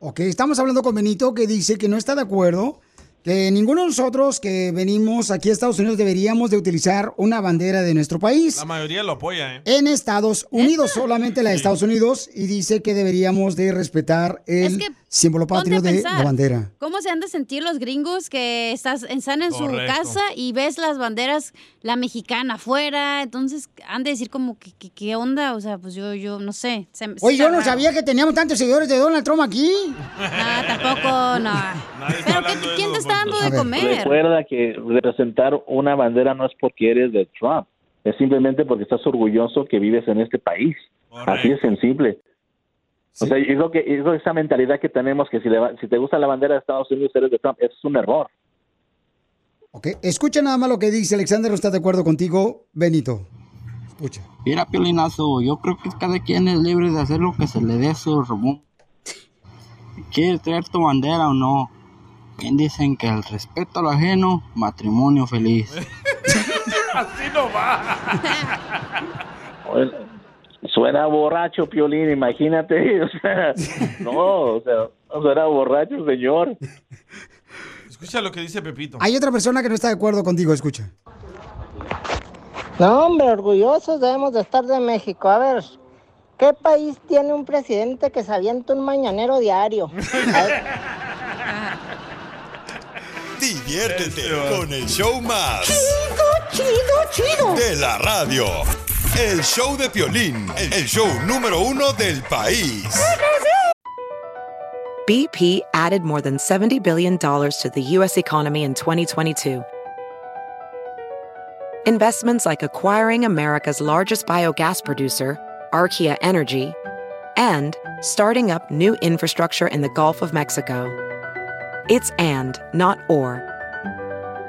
Ok, estamos hablando con Benito que dice que no está de acuerdo, que ninguno de nosotros que venimos aquí a Estados Unidos deberíamos de utilizar una bandera de nuestro país. La mayoría lo apoya, ¿eh? En Estados Unidos, solamente la de Estados Unidos, y dice que deberíamos de respetar el símbolo patrio de pensar, la bandera. ¿Cómo se han de sentir los gringos que estás, están en su Correcto. casa y ves las banderas, la mexicana afuera? Entonces han de decir como, que, que- ¿qué onda? O sea, pues yo, yo no sé. Se- se Oye, yo no raro. sabía que teníamos tantos seguidores de Donald Trump aquí. No, tampoco, no. Pero ¿qué- ¿quién te está dando de comer? Recuerda que representar una bandera no es porque eres de Trump, es simplemente porque estás orgulloso que vives en este país. Así es sensible. O sea, yo creo que, que esa mentalidad que tenemos que si, le va- si te gusta la bandera de Estados Unidos eres de Trump, eso es un error. Ok, escucha nada más lo que dice Alexander, ¿no está de acuerdo contigo, Benito? Escucha. Mira, Piolinazo, yo creo que cada quien es libre de hacer lo que se le dé su rumbo. ¿Quieres traer tu bandera o no? Bien dicen que el respeto a lo ajeno, matrimonio feliz. Así no va. Suena borracho, Piolín, imagínate. O sea, no, o sea, suena borracho, señor. Escucha lo que dice Pepito. Hay otra persona que no está de acuerdo contigo, escucha. No, hombre, orgullosos debemos de estar de México. A ver, ¿qué país tiene un presidente que se avienta un mañanero diario? A ver, Diviértete con el show más. Chido, chido, chido. De la radio. El show de el show número uno del país. BP added more than $70 billion to the U.S. economy in 2022. Investments like acquiring America's largest biogas producer, Archaea Energy, and starting up new infrastructure in the Gulf of Mexico. It's and, not or.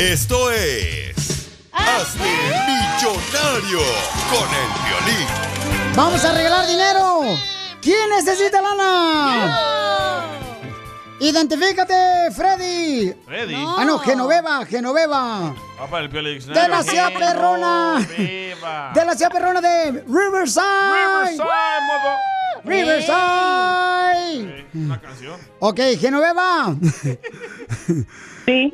Esto es. Hazte millonario con el violín. ¡Vamos a regalar dinero! ¿Quién necesita lana? Identifícate, Freddy. Freddy. Ah, no, Genoveva, Genoveva. Va para el De la ciudad perrona. De la ciudad perrona de Riverside. Riverside. Riverside. Una canción. Ok, Genoveva. Sí.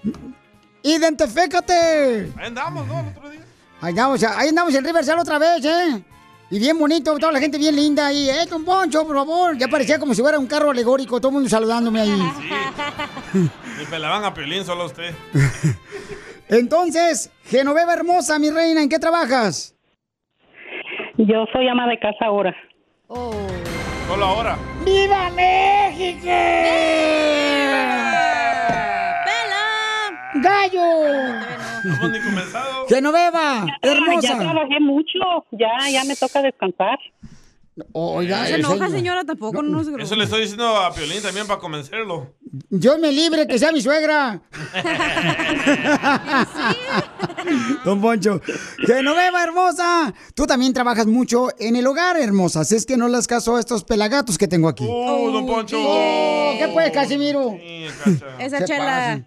Identifícate. Ahí andamos, ¿no? El otro día. Ahí andamos, ahí andamos en Riverside otra vez, ¿eh? Y bien bonito, toda la gente bien linda ahí. ¡Eh, un poncho, por favor! Ya parecía como si fuera un carro alegórico, todo el mundo saludándome ahí. Y pelaban a Piolín solo a usted. Entonces, Genoveva hermosa, mi reina, ¿en qué trabajas? Yo soy ama de casa ahora. Solo ahora. ¡Viva México! ¡Gallo! No hemos ni comenzado. Genoveva, hermosa. Ya trabajé mucho, ya, ya me toca descansar. Oiga, No se enoja, señora, tampoco no, nos Eso le estoy diciendo a Piolín también para convencerlo. Dios me libre que sea mi suegra. Don Poncho. Genoveva, hermosa. Tú también trabajas mucho en el hogar, hermosa. Si es que no le das caso a estos pelagatos que tengo aquí. ¡Oh, don Poncho! Oh, ¿Qué pues, Casimiro? Esa ¿Qué chela.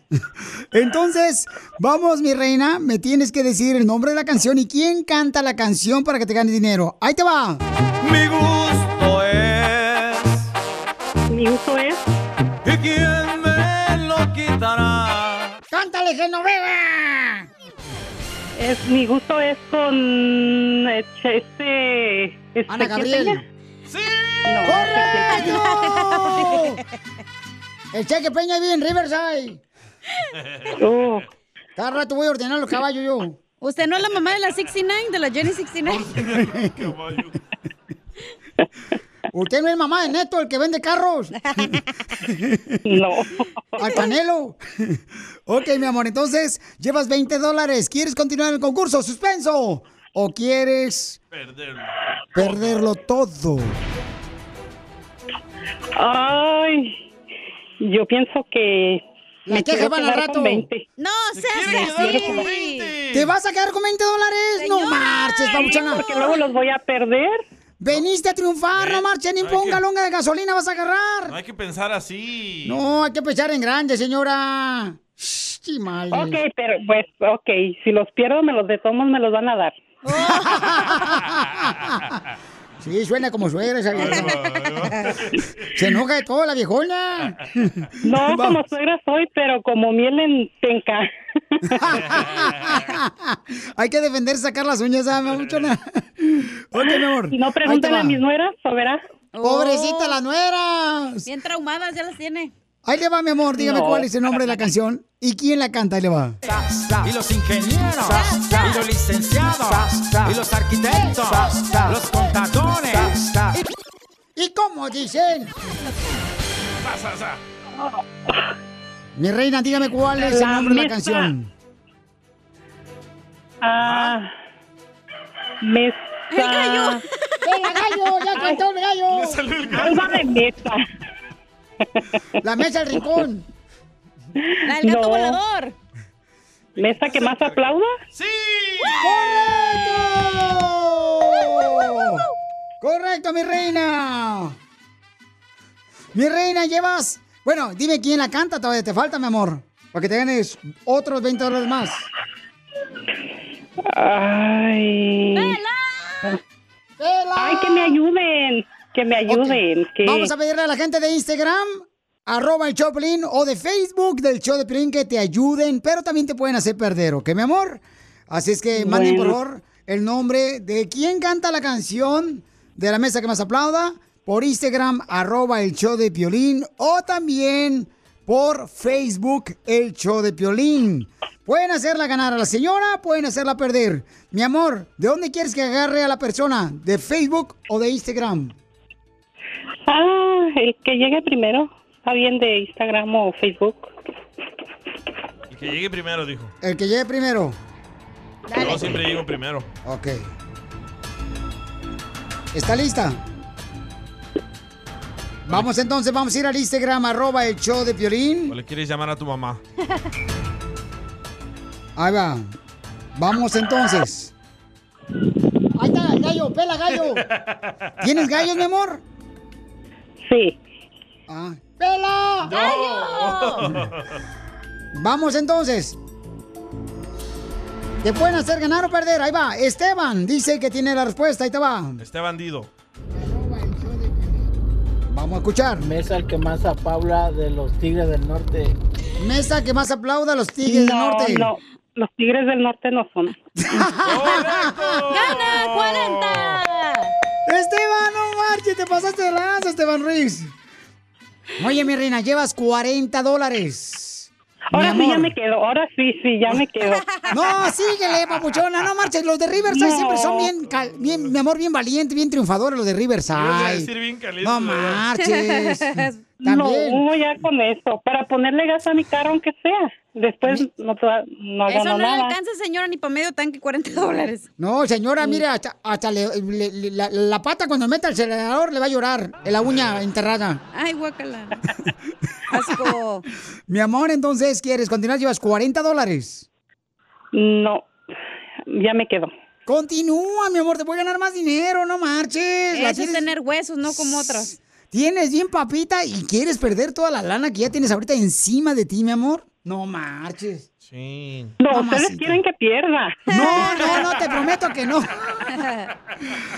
Entonces, vamos, mi reina. Me tienes que decir el nombre de la canción y quién canta la canción para que te ganes dinero. Ahí te va. Mi gusto es. Mi gusto es. ¿Y quién me lo quitará? ¡Cántale, Genoveva! Es, mi gusto es con este... este Ana ¿quién Gabriel. ¡Sí! ¡Correcto! El Cheque Peña vive en Riverside. Oh. Cada rato voy a ordenar los caballos yo. ¿Usted no es la mamá de la 69, de la Jenny 69? ¿Usted no es mamá de Neto, el que vende carros? No. Al Canelo. Ok, mi amor, entonces llevas 20 dólares. ¿Quieres continuar el concurso? ¿Suspenso? ¿O quieres Perderlo. perderlo todo? Ay, yo pienso que... Las me quejas van al quedar rato. con 20. No, seas así. con 20. ¿Te vas a quedar con 20 dólares? No marches, papuchona. Porque luego los voy a perder. Veniste a triunfar, no marches ni por un que- de gasolina vas a No agarrar. hay que pensar así. No, hay que pensar en grande, señora. Shh, chimales. Ok, pero pues, ok, si los pierdo, me los de me los van a dar. Sí, suena como suegra esa vieja. Se enoja de todo la viejona. No, como suegra soy, pero como miel en penca. Hay que defender sacar las uñas, ¿ah, mamuchona? Ok, mi amor. No va. a mis nueras, ¿o verá? Pobrecita las nueras. Bien traumadas, ya las tiene. Ahí le va, mi amor. Dígame No. cuál es el nombre de la canción y quién la canta. Ahí le va. Y los ingenieros, y los licenciados, y los arquitectos, los contadores. ¿Y cómo dicen? Mi reina, dígame cuál es el La nombre de la canción. Ah, mesa. ¡El gallo! ¡El gallo! ¡Ya cantó el gallo! Le salió el gallo. La mesa del rincón. La del gato No. volador. ¿Mesa que más aplauda? ¡Sí! ¡Correcto! ¡Correcto, mi reina! Mi reina, llevas... Bueno, dime quién la canta, todavía te falta, mi amor. Para que te ganes otros 20 dólares más. Ay. Ay, que me ayuden. Que me ayuden. que- Vamos a pedirle a la gente de Instagram, arroba el Choplin, o de Facebook del show de Pelín que te ayuden, pero también te pueden hacer perder, ¿ok, mi amor? Así es que manden, por Bueno. favor, el nombre de quién canta la canción de la mesa que más aplauda por Instagram, arroba el show de Piolín, o también por Facebook, el show de Piolín. Pueden hacerla ganar a la señora, pueden hacerla perder. Mi amor, ¿de dónde quieres que agarre a la persona? ¿De Facebook o de Instagram? Ah, el que llegue primero. Está bien de Instagram o Facebook. El que llegue primero, dijo. El que llegue primero. Yo siempre llego primero. Ok. ¿Está lista? Vamos entonces, vamos a ir al Instagram, arroba el show de Piolín. ¿O le quieres llamar a tu mamá? Ahí va. Vamos entonces. Ahí está, el gallo, pela gallo. ¿Tienes gallos, mi amor? Sí. Ah. ¡Pela! ¡Gallo! Vamos entonces. ¿Te pueden hacer ganar o perder? Ahí va. Esteban dice que tiene la respuesta. Ahí te va. Este bandido. Vamos a escuchar. Mesa el que más apabla de los Tigres del Norte. Mesa que más aplauda a los Tigres del No, Norte. no. Los Tigres del Norte no son. ¡Gana 40! Esteban, no marches, te pasaste de lanza, Esteban Ruiz. Oye, mi reina, llevas 40 dólares. Ahora sí ya me quedo. Ahora sí, sí, ya me quedo. No, síguele, papuchona, no marches. Los de Riverside No. siempre son bien, cal- bien, mi amor, bien valiente, bien triunfadores los de Riverside. Ibas a decir bien caliente, No marches. También. No, ya con eso. Para ponerle gas a mi carro, aunque sea. Después no, tra- no Eso no le alcanza, señora, ni para medio tanque 40 dólares. No, señora, mire, hasta, hasta le- le- le- la, la pata cuando meta el acelerador le va a llorar. La uña enterrada. Ay, guácala. Asco. Mi amor, entonces, ¿quieres continuar? Llevas 40 dólares. No, ya me quedo. Continúa, mi amor, te voy a ganar más dinero, no marches. La Eso es tienes- tener huesos, no como otras. Tienes bien papita y quieres perder toda la lana que ya tienes ahorita encima de ti, mi amor. No marches. Sí. No, Mamacita. ustedes quieren que pierda. No, no, no, te prometo que no.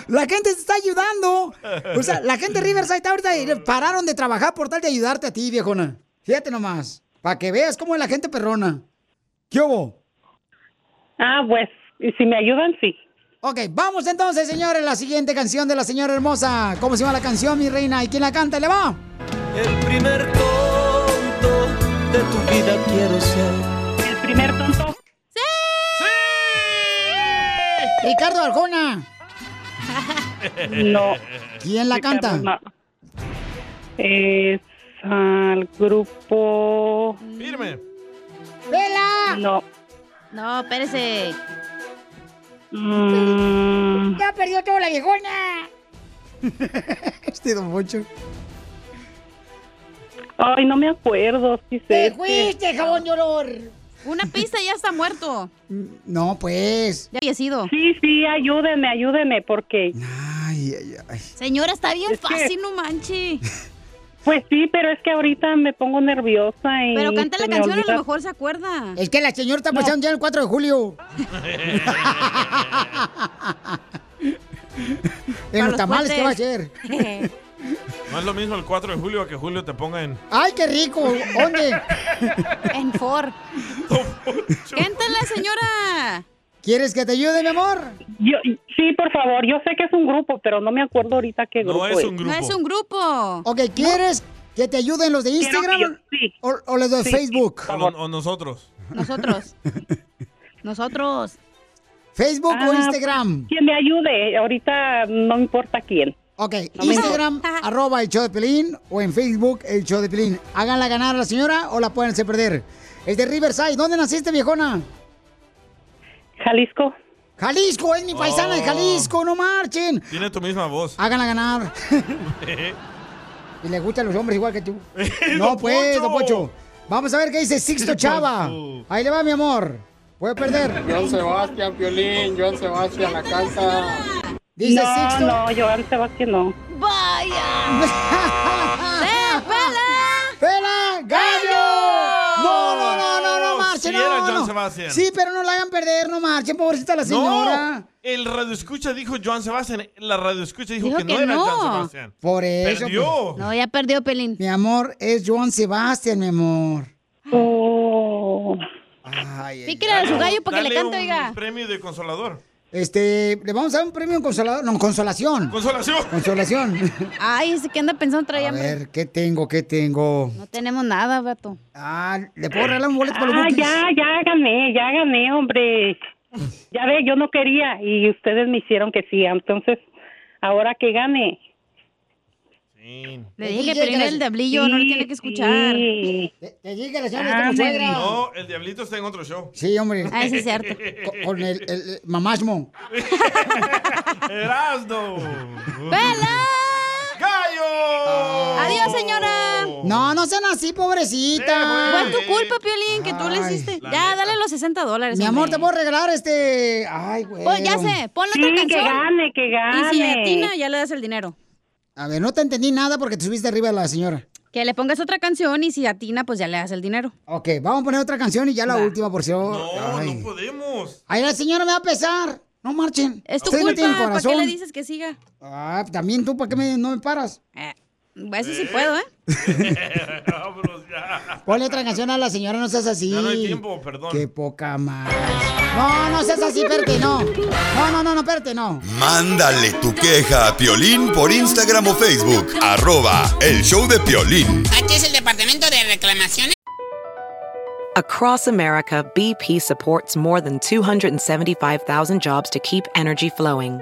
La gente te está ayudando. O sea, la gente de Riverside está ahorita eh, pararon de trabajar por tal de ayudarte a ti, viejona. Fíjate nomás. Para que veas cómo es la gente perrona. ¿Qué hubo? Ah, pues, y si me ayudan, sí. Ok, vamos entonces, señores, la siguiente canción de la señora hermosa. ¿Cómo se llama la canción, mi reina? ¿Y quién la canta? ¿Le va? El primer tonto de tu vida quiero ser. El primer tonto. Ricardo Arjona. No. ¿Quién la canta? No. Es al grupo. Firme. ¡Vela! No. No, espérese. Mm, ¡Ya perdió toda la viejona! este Don Poncho. Ay, no me acuerdo. Sí sé. ¡Te fuiste, jabón de olor! Una pista ya está muerto. No, pues. Ya había sido. Sí, sí, ayúdenme, ayúdenme, porque. Ay, ay, ay. Señora, está bien Es que- fácil, no manche. Pues sí, pero es que ahorita me pongo nerviosa y. Pero canta la canción, a olvida. lo mejor se acuerda. Es que la señora está pasando ya el 4 de julio. En los tamales, ¿qué va a hacer? No es lo mismo el 4 de julio que Julio te ponga en... ¡Ay, qué rico! ¿Dónde? En Ford. Cántala, señora. ¿Quieres que te ayude, mi amor? Yo, sí, por favor. Yo sé que es un grupo, pero no me acuerdo ahorita qué grupo No es un grupo. Ok, ¿quieres que te ayuden los de Instagram yo- sí. o, o los de Sí, Facebook? O, nosotros. Nosotros. Nosotros. ¿Facebook o Ah, Instagram? Quien me ayude. Ahorita no importa quién. Ok, No Instagram, arroba el show de Pelín, o en Facebook, el show de Pelín. Háganla ganar a la señora o la pueden hacer perder. Es de Riverside. ¿Dónde naciste, viejona? Jalisco. Jalisco, es mi paisana de Oh. Jalisco, no marchen. Tiene tu misma voz. Háganla ganar. Y le gustan los hombres igual que tú. no, pues, don Pocho. Vamos a ver qué dice Sixto ¿Qué Chava. Ahí le va, mi amor. Puede perder. Joan Sebastián, Piolín, Joan Sebastián, la casa. Dice no, Sixto. no, Joan Sebastián no. ¡Vaya! ¡Eh, pela! ¡Pela! ¡Gallo! No, no, no, no, no marchen, Sí no, no. Sebastián. Sí, pero no la hagan perder, no marchen, pobrecita la señora. No, el radio escucha dijo Joan Sebastián. La radio escucha dijo, Dijo que, que no era no. Joan Sebastián. Por eso. Perdió. pues, No, ya perdió Pelín. mi amor, es Joan Sebastián, mi amor. Oh. Ay, ay, Píquele a su gallo para que le cante, un oiga. premio de consolador. Este, le vamos a dar un premio en consolador. No, consolación. Consolación. Consolación. Ay, ese que anda pensando trae A ver, ¿qué tengo? ¿Qué tengo? No tenemos nada, vato. Ah, ¿le puedo regalar un boleto para los Ah, ya, ya gané, ya gané, hombre. Ya ve, yo no quería y ustedes me hicieron que sí. Entonces, ahora que gane. Le dije que era el diablillo, no le tiene que escuchar. Sí. Te, te dije que la señora Ah, suegra. No, el diablito está en otro show. Sí, hombre. Ah, sí es cierto. Con, con el, el, el mamásmo. Erasno. ¡Pela! ¡Gallo! ¡Adiós, señora! No, no sean así, pobrecita. Fue tu culpa, Piolín, que tú le hiciste. Ya, dale los 60 dólares. Mi amor, te puedo regalar este. Ay, güey. Pues ya sé, ponle Sí, otra que canción. gane, que Y si gane. atina, ya le das el dinero. A ver, no te entendí nada porque te subiste arriba de la señora. Que le pongas otra canción y si atina, pues ya le das el dinero. Ok, vamos a poner otra canción y ya la Va. última por si. No, Ay. no podemos. Ay, la señora me va a pesar. No marchen. Es tu Ustedes no culpa, tienen ¿para qué corazón. le dices que siga? Ah, también tú, ¿para qué me- no me paras? Eh, eso sí puedo, ¿eh? Vámonos ya. Ponle otra canción a la señora, no seas así. Ya no hay tiempo, perdón. Qué poca madre. No, no seas así, espérate, no. No, no, no, no, espérate, no. Mándale tu queja a Piolín por Instagram o Facebook. Arroba el show de Piolín. Aquí es el departamento de reclamaciones. Across America, BP supports more than 275,000 jobs to keep energy flowing.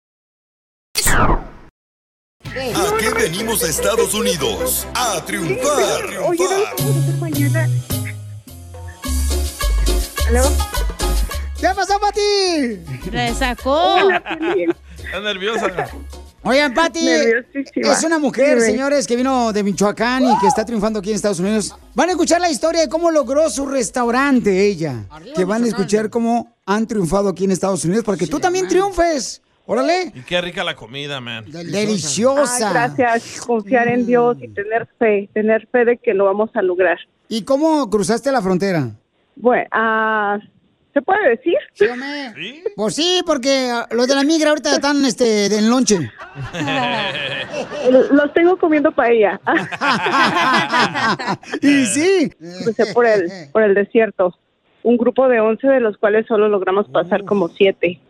¿A qué venimos a Estados Unidos? A triunfar, triunfar. ¿Aló? ¿Qué pasó, Pati? ¡Resacó! Está nerviosa. Oigan, Pati, es una mujer, señores, que vino de Michoacán y que está triunfando aquí en Estados Unidos. Van a escuchar la historia de cómo logró su restaurante ella. que van a escuchar cómo han triunfado aquí en Estados Unidos para que tú también triunfes. Órale. Y qué rica la comida, man. Deliciosa. Ay, gracias. Confiar en Dios y tener fe, tener fe de que lo vamos a lograr. ¿Y cómo cruzaste la frontera? Bueno, ah, ¿se puede decir? Sí, hombre. Pues sí, porque ah, los de la migra ahorita están este, en lonche. Los tengo comiendo paella. y sí. Crucé por el, por el desierto. Un grupo de 11 de los cuales solo logramos pasar como 7.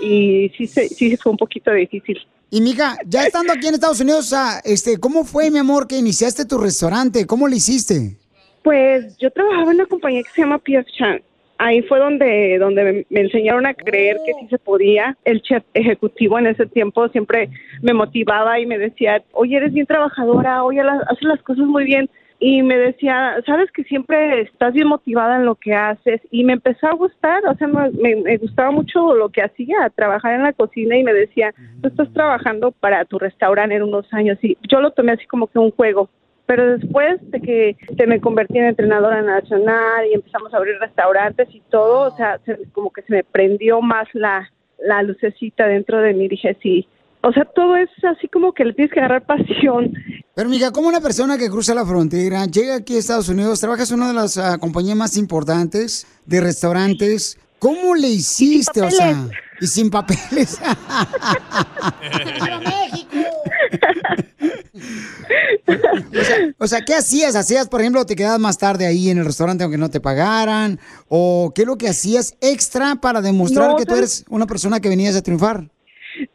Y sí, se- sí fue un poquito difícil. Y mija, ya estando aquí en Estados Unidos, o sea, este, ¿cómo fue, mi amor, que iniciaste tu restaurante? ¿Cómo lo hiciste? Pues yo trabajaba en una compañía que se llama P.F. Chang. Ahí fue donde, donde me, enseñaron a creer que sí se podía. El chef ejecutivo en ese tiempo siempre me motivaba y me decía, oye, eres bien trabajadora, oye, haces las cosas muy bien. Y me decía, sabes que siempre estás bien motivada en lo que haces. Y me empezó a gustar, o sea, me, me- gustaba mucho lo que hacía, trabajar en la cocina. Y me decía, tú estás trabajando para tu restaurante en unos años. Y yo lo tomé así como que un juego. Pero después de que te me convertí en entrenadora nacional y empezamos a abrir restaurantes y todo, o sea, se- como que se me prendió más la, la lucecita dentro de mí. Dije, sí. O sea, todo es así como que le tienes que agarrar pasión. Pero, mija, como una persona que cruza la frontera, llega aquí a Estados Unidos, trabajas en una de las ah, compañías más importantes de restaurantes, ¿cómo le hiciste? O sea, y sin papeles. o, sea, o sea, ¿qué hacías? ¿Hacías, por ejemplo, te quedabas más tarde ahí en el restaurante aunque no te pagaran? ¿O qué es lo que hacías extra para demostrar No, que tú eres una persona que venías a triunfar?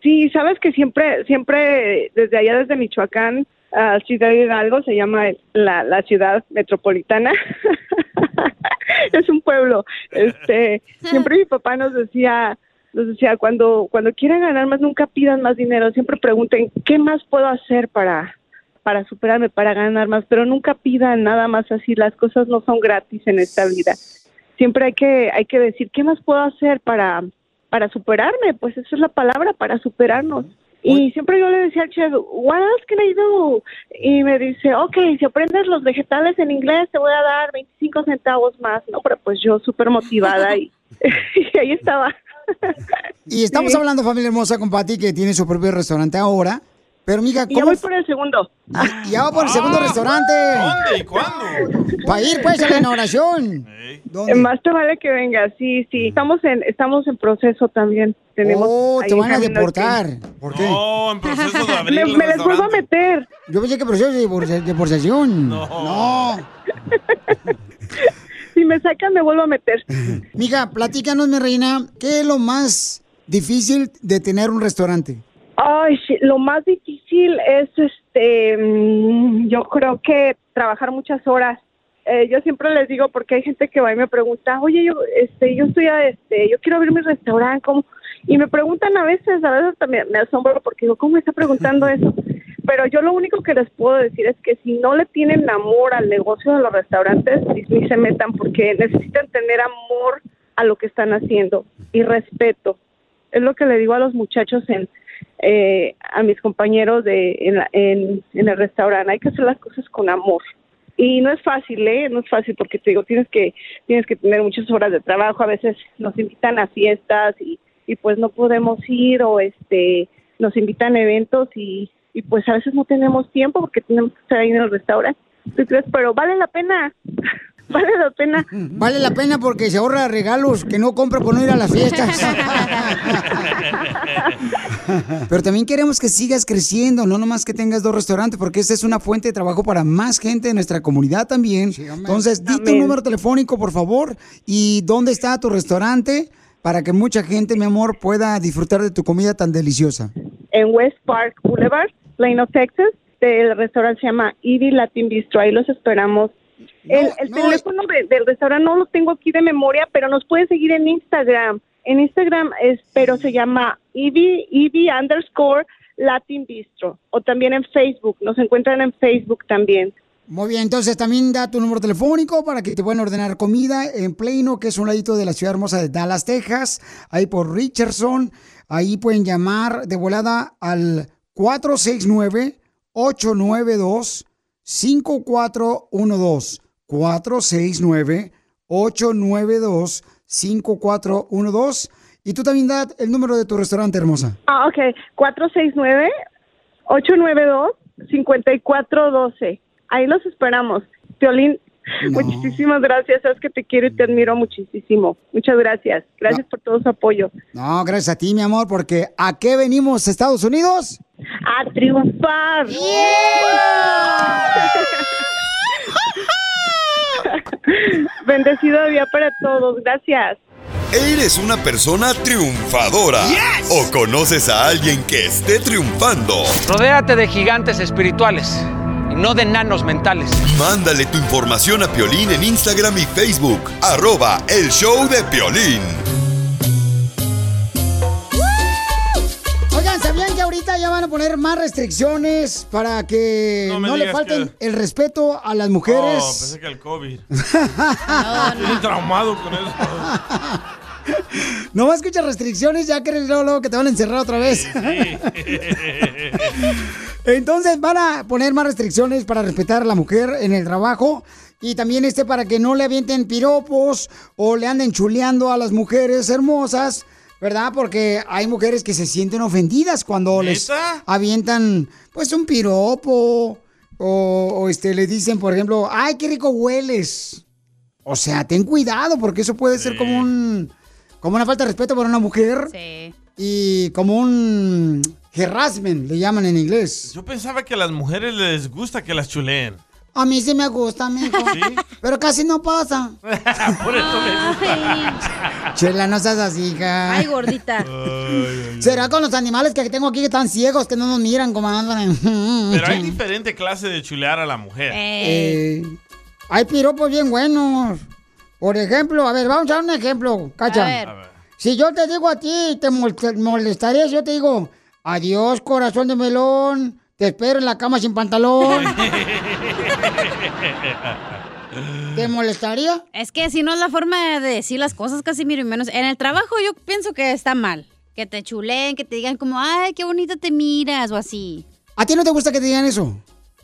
Sí, sabes que siempre, siempre desde allá, desde Michoacán, a Ciudad Hidalgo, se llama la, la ciudad metropolitana. es un pueblo. Este, siempre mi papá nos decía, nos decía cuando, cuando quieran ganar más, nunca pidan más dinero. Siempre pregunten qué más puedo hacer para, para superarme, para ganar más, pero nunca pidan nada más así. Las cosas no son gratis en esta vida. Siempre hay que, hay que decir qué más puedo hacer para, para superarme. Pues esa es la palabra, para superarnos. Y siempre yo le decía al chef, what else can I do? Y me dice, ok, si aprendes los vegetales en inglés te voy a dar 25 centavos más. No, pero pues yo súper motivada y, y ahí estaba. Y estamos Sí. hablando, familia hermosa, con Pati, que tiene su propio restaurante ahora. Pero, mija, Y ya ¿cómo voy por el segundo. Ya va por el segundo Ah, restaurante. ¿dónde y cuándo? Para ir, pues, a la inauguración. ¿Dónde? Más te vale que venga, sí, sí. Estamos en, estamos en proceso también. Tenemos Oh, te van a deportar. que- ¿Por qué? No, en proceso de abrir Me, les vuelvo a meter. Yo pensé que proceso de divor- deportación. No. Si me sacan, me vuelvo a meter. Mija, platícanos, mi reina, ¿qué es lo más difícil de tener un restaurante? Ay, sí, lo más difícil es, este, mm, yo creo que trabajar muchas horas. Eh, yo siempre les digo porque hay gente que va y me pregunta, oye, yo, este, yo estoy, a, este, yo quiero abrir mi restaurante, ¿cómo? Y me preguntan a veces, a veces también me asombro porque digo, ¿cómo me está preguntando eso? Pero yo lo único que les puedo decir es que si no le tienen amor al negocio de los restaurantes, ni, se metan porque necesitan tener amor a lo que están haciendo y respeto. Es lo que le digo a los muchachos en, eh, a mis compañeros de en, la- en, en el restaurante. Hay que hacer las cosas con amor. Y no es fácil, ¿eh? No es fácil porque te digo, tienes que tienes que tener muchas horas de trabajo. A veces nos invitan a fiestas y, y pues no podemos ir o este nos invitan a eventos y, y pues a veces no tenemos tiempo porque tenemos que estar ahí en el restaurante. ¿Tú crees? Pero vale la pena. vale la pena. Vale la pena porque se ahorra regalos que no compra por no ir a las fiestas. Pero también queremos que sigas creciendo, no nomás que tengas dos restaurantes, porque esta es una fuente de trabajo para más gente de nuestra comunidad también. Entonces, di tu número telefónico, por favor, y dónde está tu restaurante para que mucha gente, mi amor, pueda disfrutar de tu comida tan deliciosa. en West Park Boulevard, Plano, Texas. El restaurante se llama Ivy Latin Bistro. Ahí los esperamos. el el teléfono de- del restaurante no lo tengo aquí de memoria, pero nos pueden seguir en Instagram. En Instagram es, pero se llama Ivy, Ivy underscore Latin Bistro. O también en Facebook. Nos encuentran en Facebook también. Muy bien, entonces también da tu número telefónico para que te puedan ordenar comida en Plano, que es un ladito de la ciudad hermosa de Dallas, Texas, ahí por Richardson. Ahí pueden llamar de volada al 469-892-5412. 469-892-5412. Y tú también da el número de tu restaurante, hermosa. Ah, ok. 469-892-5412. Ahí los esperamos. Violín, muchísimas gracias. Sabes que te quiero y te admiro muchísimo. Muchas gracias. Gracias por todo su apoyo. No, gracias a ti, mi amor, porque ¿a qué venimos, Estados Unidos? A triunfar. Bendecido día para todos. Gracias. ¿Eres una persona triunfadora? ¿O conoces a alguien que esté triunfando? Rodéate de gigantes espirituales. No de nanos mentales. Mándale tu información a Piolín en Instagram y Facebook. Arroba el show de Piolín. Oigan, ¿sabían que ahorita ya van a poner más restricciones para que No no, le falten que- el respeto a las Oh, mujeres? pensé que el COVID. Estoy traumado con eso. No va a escuchar restricciones, ya crees luego, luego que te van a encerrar otra vez. Entonces van a poner más restricciones para respetar a la mujer en el trabajo y también este para que no le avienten piropos o le anden chuleando a las mujeres hermosas, ¿verdad? Porque hay mujeres que se sienten ofendidas cuando les avientan pues un piropo o, o, este le dicen, por ejemplo, "Ay, qué rico hueles." O sea, ten cuidado porque eso puede ser como un como una falta de respeto para una mujer Sí. y como un harassment, le llaman en inglés. Yo pensaba que a las mujeres les gusta que las chuleen. A mí sí me gusta, mijo. Pero casi no pasa. Por eso me gusta. Chela, no seas así, hija. Ay, gordita. ¿Será con los animales que tengo aquí que están ciegos, que no nos miran, comadre? Pero hay diferente clase de chulear a la mujer. Eh, hay piropos bien buenos. Por ejemplo, a ver, vamos a dar un ejemplo, Cacha. A ver. A ver. Si yo te digo a ti, te mol- te molestaría si yo te digo, adiós, corazón de melón, te espero en la cama sin pantalón. ¿Te molestaría? Es que si no es la forma de decir las cosas, Casimiro, y menos en el trabajo yo pienso que está mal. Que te chuleen, que te digan como, ay, qué bonita te miras o así. ¿A ti no te gusta que te digan eso?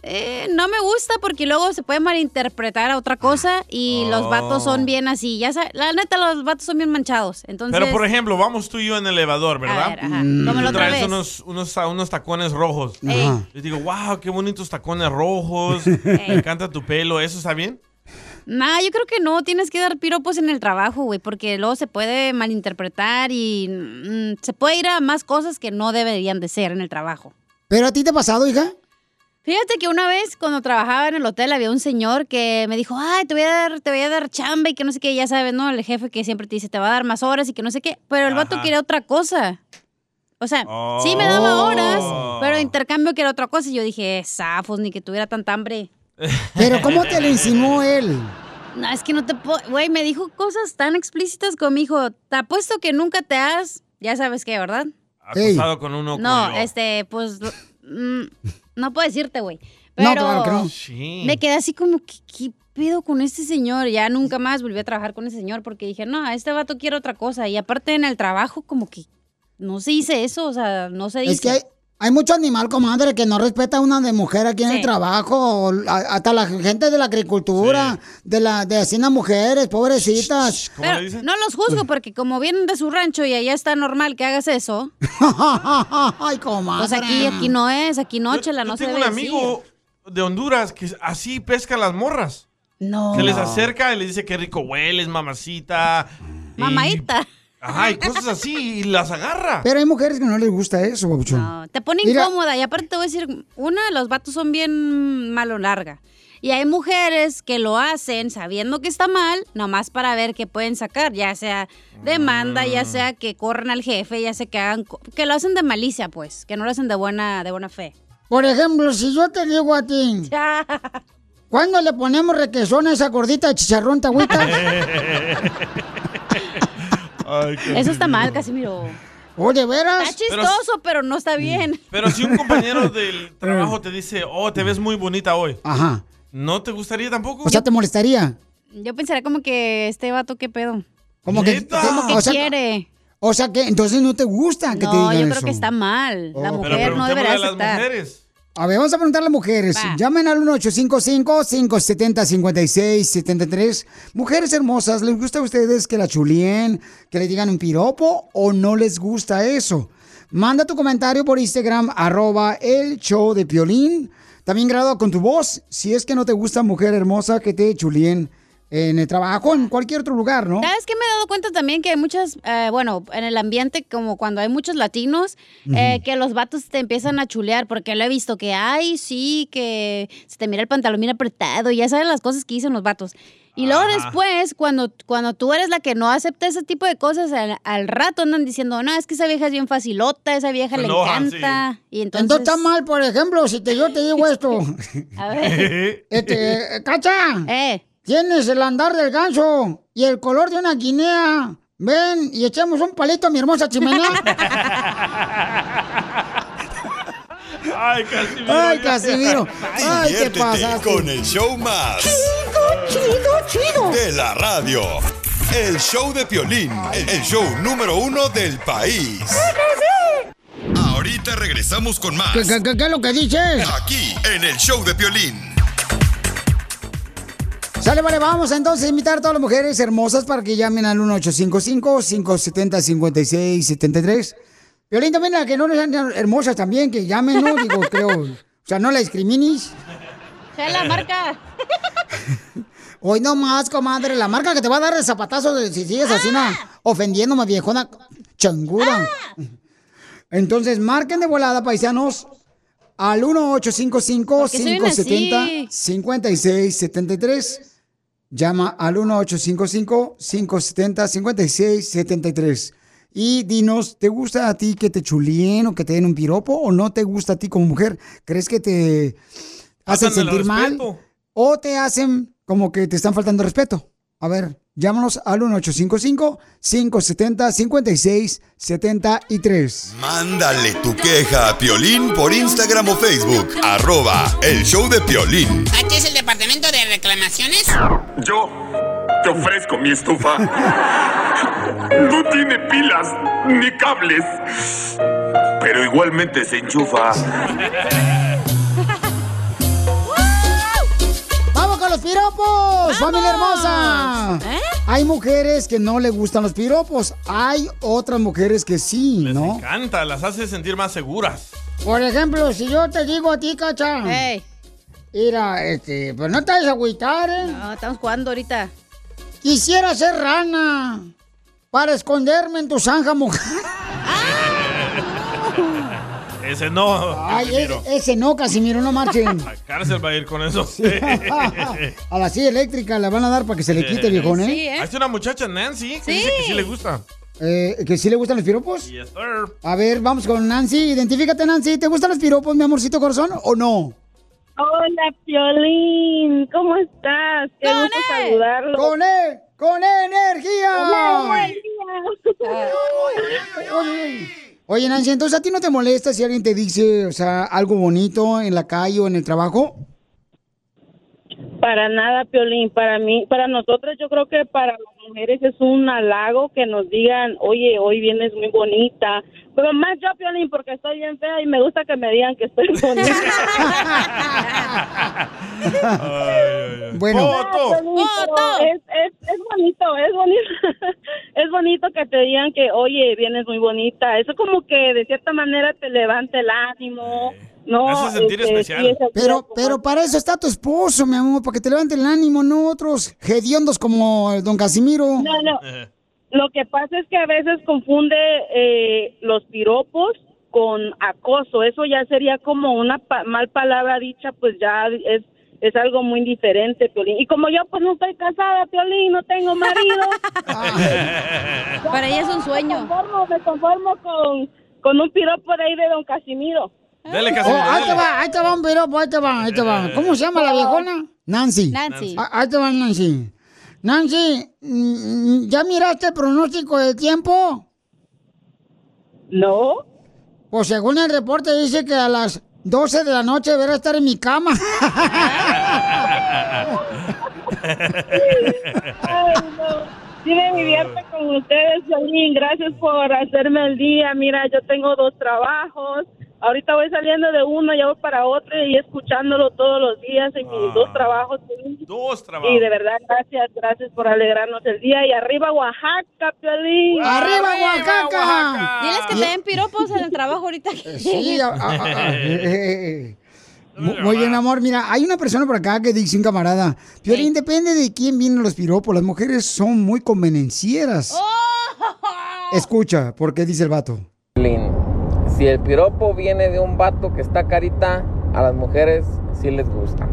Eh, no me gusta porque luego se puede malinterpretar a otra cosa y los vatos son bien así. Ya sabes, la neta, los vatos son bien manchados. Entonces, Pero por ejemplo, vamos tú y yo en el elevador, ¿verdad? A ver, ajá. Mm. Como la Tú otra traes vez. unos, unos, unos tacones rojos. Yo digo, wow, qué bonitos tacones rojos. Me encanta tu pelo. ¿Eso está bien? Nah, yo creo que no, tienes que dar piropos en el trabajo, güey, porque luego se puede malinterpretar y mm, se puede ir a más cosas que no deberían de ser en el trabajo. ¿Pero a ti te ha pasado, hija? Fíjate que una vez cuando trabajaba en el hotel había un señor que me dijo, ay, te voy a dar, te voy a dar chamba y que no sé qué, ya sabes, ¿no? El jefe que siempre te dice, te va a dar más horas y que no sé qué, pero el vato Ajá. quería otra cosa. O sea, sí me daba horas, Oh. pero en intercambio que era otra cosa y yo dije, zafos, ni que tuviera tanta hambre. ¿Pero cómo te lo insinuó él? No, es que no te puedo. Güey, me dijo cosas tan explícitas como me dijo, te apuesto que nunca te has. Ya sabes qué, ¿verdad? Acostado con uno No, este, pues. Mm, no puedo decirte, güey. No, Pero claro que no. Sí. me quedé así como, ¿qué, qué pedo con este señor? Ya nunca más volví a trabajar con ese señor porque dije, no, este vato quiere otra cosa. Y aparte en el trabajo, como que no se dice eso, o sea, no se dice. Es que hay, mucho animal, comadre, que no respeta a una de mujer aquí en el trabajo. o a- hasta la gente de la agricultura, de la de hacienda mujeres, pobrecitas. Pero no los juzgo porque como vienen de su rancho y allá está normal que hagas eso. Ay, comadre. Pues aquí, aquí no es, aquí no, chela, no Yo se tengo un decir. amigo de Honduras que así pesca las morras. No. Se les acerca y les dice qué rico hueles, mamacita. y- Mamaita. Ajá, y cosas así, y las agarra. Pero hay mujeres que no les gusta eso, babuchón. No, te pone Mira. incómoda. Y aparte te voy a decir, una, los vatos son bien malo larga. Y hay mujeres que lo hacen sabiendo que está mal, nomás para ver qué pueden sacar, ya sea demanda, ya sea que corran al jefe, ya sea que hagan, que lo hacen de malicia, pues, que no lo hacen de buena, de buena fe. Por ejemplo, si yo te digo a ti, ¿cuándo le ponemos requesón a esa gordita de chicharrón, tagüita? Eso está mal, Casimiro. ¿O de veras? Está chistoso, pero, no está bien. Pero si un compañero del trabajo te dice, oh, te ves muy bonita hoy. Ajá. ¿No te gustaría tampoco? O sea, ¿te molestaría? Yo pensaría como que este vato, ¿qué pedo? Como que, Como que o sea, quiere. O sea que entonces no te gusta que te No, digan yo eso. creo que está mal. La Oh. mujer Pero no preguntémosle debería a las aceptar. mujeres. A ver, vamos a preguntarle a mujeres. Va. Llamen al 1-855-570-5673. Mujeres hermosas, ¿les gusta a ustedes que la chulien, que le digan un piropo o no les gusta eso? Manda tu comentario por Instagram, arroba el show de Piolín. También grabado con tu voz, si es que no te gusta mujer hermosa que te chulien en el trabajo, en cualquier otro lugar, ¿no? ¿Sabes qué me he dado cuenta también que hay muchas, eh, bueno, en el ambiente como cuando hay muchos latinos, eh, que los vatos te empiezan a chulear, porque lo he visto que, ay, sí, que se te mira el pantalón bien apretado, y ya sabes las cosas que dicen los vatos. Y luego Ajá. después, cuando, cuando tú eres la que no acepta ese tipo de cosas, al, al rato andan diciendo, no, es que esa vieja es bien facilota, esa vieja Se le enojan, encanta. Y entonces... Entonces está mal, por ejemplo, si te, yo te digo esto. A ver. Este, Cacha. Eh. Tienes el andar del ganso y el color de una guinea. Ven y echemos un palito a mi hermosa chimenea. Ay, Casimiro. Ay, Casimiro. Ay, ¿qué pasa? con el show más. Chido, chido. De la radio. El show de Piolín. El show número uno del país. Ahorita regresamos con más. ¿Qué, qué- qué- qué es lo que dices? Aquí, en el show de Piolín. Sale, vale, vamos entonces a invitar a todas las mujeres hermosas para que llamen al 1855-570-5673. Violín también, a que no sean hermosas también, que llamen, ¿no? Digo, creo. O sea, no la discrimines. ¡Se la marca! Hoy no más, comadre, la marca que te va a dar el zapatazo de, si sigues así, na, ofendiéndome, viejona changuda. Entonces, marquen de volada, paisanos, al 1855-570-5673. Llama al 1855-570-5673. Y dinos, ¿te gusta a ti que te chulien o que te den un piropo o no te gusta a ti como mujer? ¿Crees que te hacen sentir mal? o te hacen como que te están faltando respeto. A ver, llámanos al 1855-570-5673. Mándale tu queja a Piolín por Instagram o Facebook. Arroba el show de Piolín. ¿Aquí es el departamento de reclamaciones? Yo te ofrezco mi estufa. No tiene pilas ni cables, pero igualmente se enchufa. ¡Vamos con los piropos! ¡Familia hermosa! ¿Eh? Hay mujeres que no le gustan los piropos. Hay otras mujeres que sí, ¿no? Canta, las hace sentir más seguras. Por ejemplo, si yo te digo a ti, Cacha. Mira, este, pues no te vas a agüitar, ¿eh? No, estamos jugando ahorita. Quisiera ser rana para esconderme en tu zanja, mujer. Ese no, Ay, Casimiro. ese, ese no, Casimiro, no marchen. A cárcel va a ir con eso. a la silla eléctrica la van a dar para que se le quite, viejón, ¿eh? Hay una muchacha, Nancy, que dice que sí le gusta. Eh, ¿Que sí le gustan los piropos? Yes, sir. A ver, vamos con Nancy. Identifícate, Nancy. ¿Te gustan los piropos, mi amorcito corazón, o no? Hola, Piolín, ¿cómo estás? Qué gusto saludarlo. ¡Con E! ¡Con energía! Oye, Oye, Nancy, entonces a ti no te molesta si alguien te dice, o sea, algo bonito en la calle o en el trabajo? Para nada, Piolín, para mí, para nosotros yo creo que para mujeres es un halago que nos digan, oye, hoy vienes muy bonita. Pero más yo, Piolín, porque estoy bien fea y me gusta que me digan que estoy bonita. Bueno. Es, es, es bonito, es bonito. es bonito que te digan que, oye, vienes muy bonita. Eso como que de cierta manera te levanta el ánimo. No, hace sentir Este, especial. sí, es así, Pero, pero para eso está tu esposo, mi amor, para que te levante el ánimo, no otros hediondos como el don Casimiro. No, no. Lo que pasa es que a veces confunde eh, los piropos con acoso. Eso ya sería como una pa- mal palabra dicha, pues ya es es algo muy diferente, Piolín. Y como yo pues no estoy casada, Piolín, no tengo marido. Para ella es un sueño. Me conformo, me conformo con, con un piropo de ahí de don Casimiro. Dele, Oh, Casimiro, ahí te va, ahí te va un piropo, ahí te va, ahí te va. ¿Cómo se llama la viejona? Nancy. Nancy. Ah, Ahí te va Nancy. Nancy, mm, ¿ya miraste el pronóstico del tiempo? No. Pues según el reporte dice que a las 12 de la noche deberá estar en mi cama. Ay, no. Sí me divierte con ustedes, Piolín. Gracias por hacerme el día. Mira, yo tengo dos trabajos. Ahorita voy saliendo de uno, ya voy para otro y escuchándolo todos los días en mis dos trabajos. Piolín. Dos trabajos. Y de verdad, gracias, gracias por alegrarnos el día. Y arriba Oaxaca, Piolín. ¡Arriba, Oaxaca! Diles que te den piropos en el trabajo ahorita. Sí, a- a- a- eh, eh, eh. Muy bien, amor. Mira, hay una persona por acá que dice un camarada. Piolín, depende de quién vienen los piropos. Las mujeres son muy convenencieras. Escucha, ¿por qué dice el vato? Si el piropo viene de un vato que está carita, a las mujeres sí les gusta.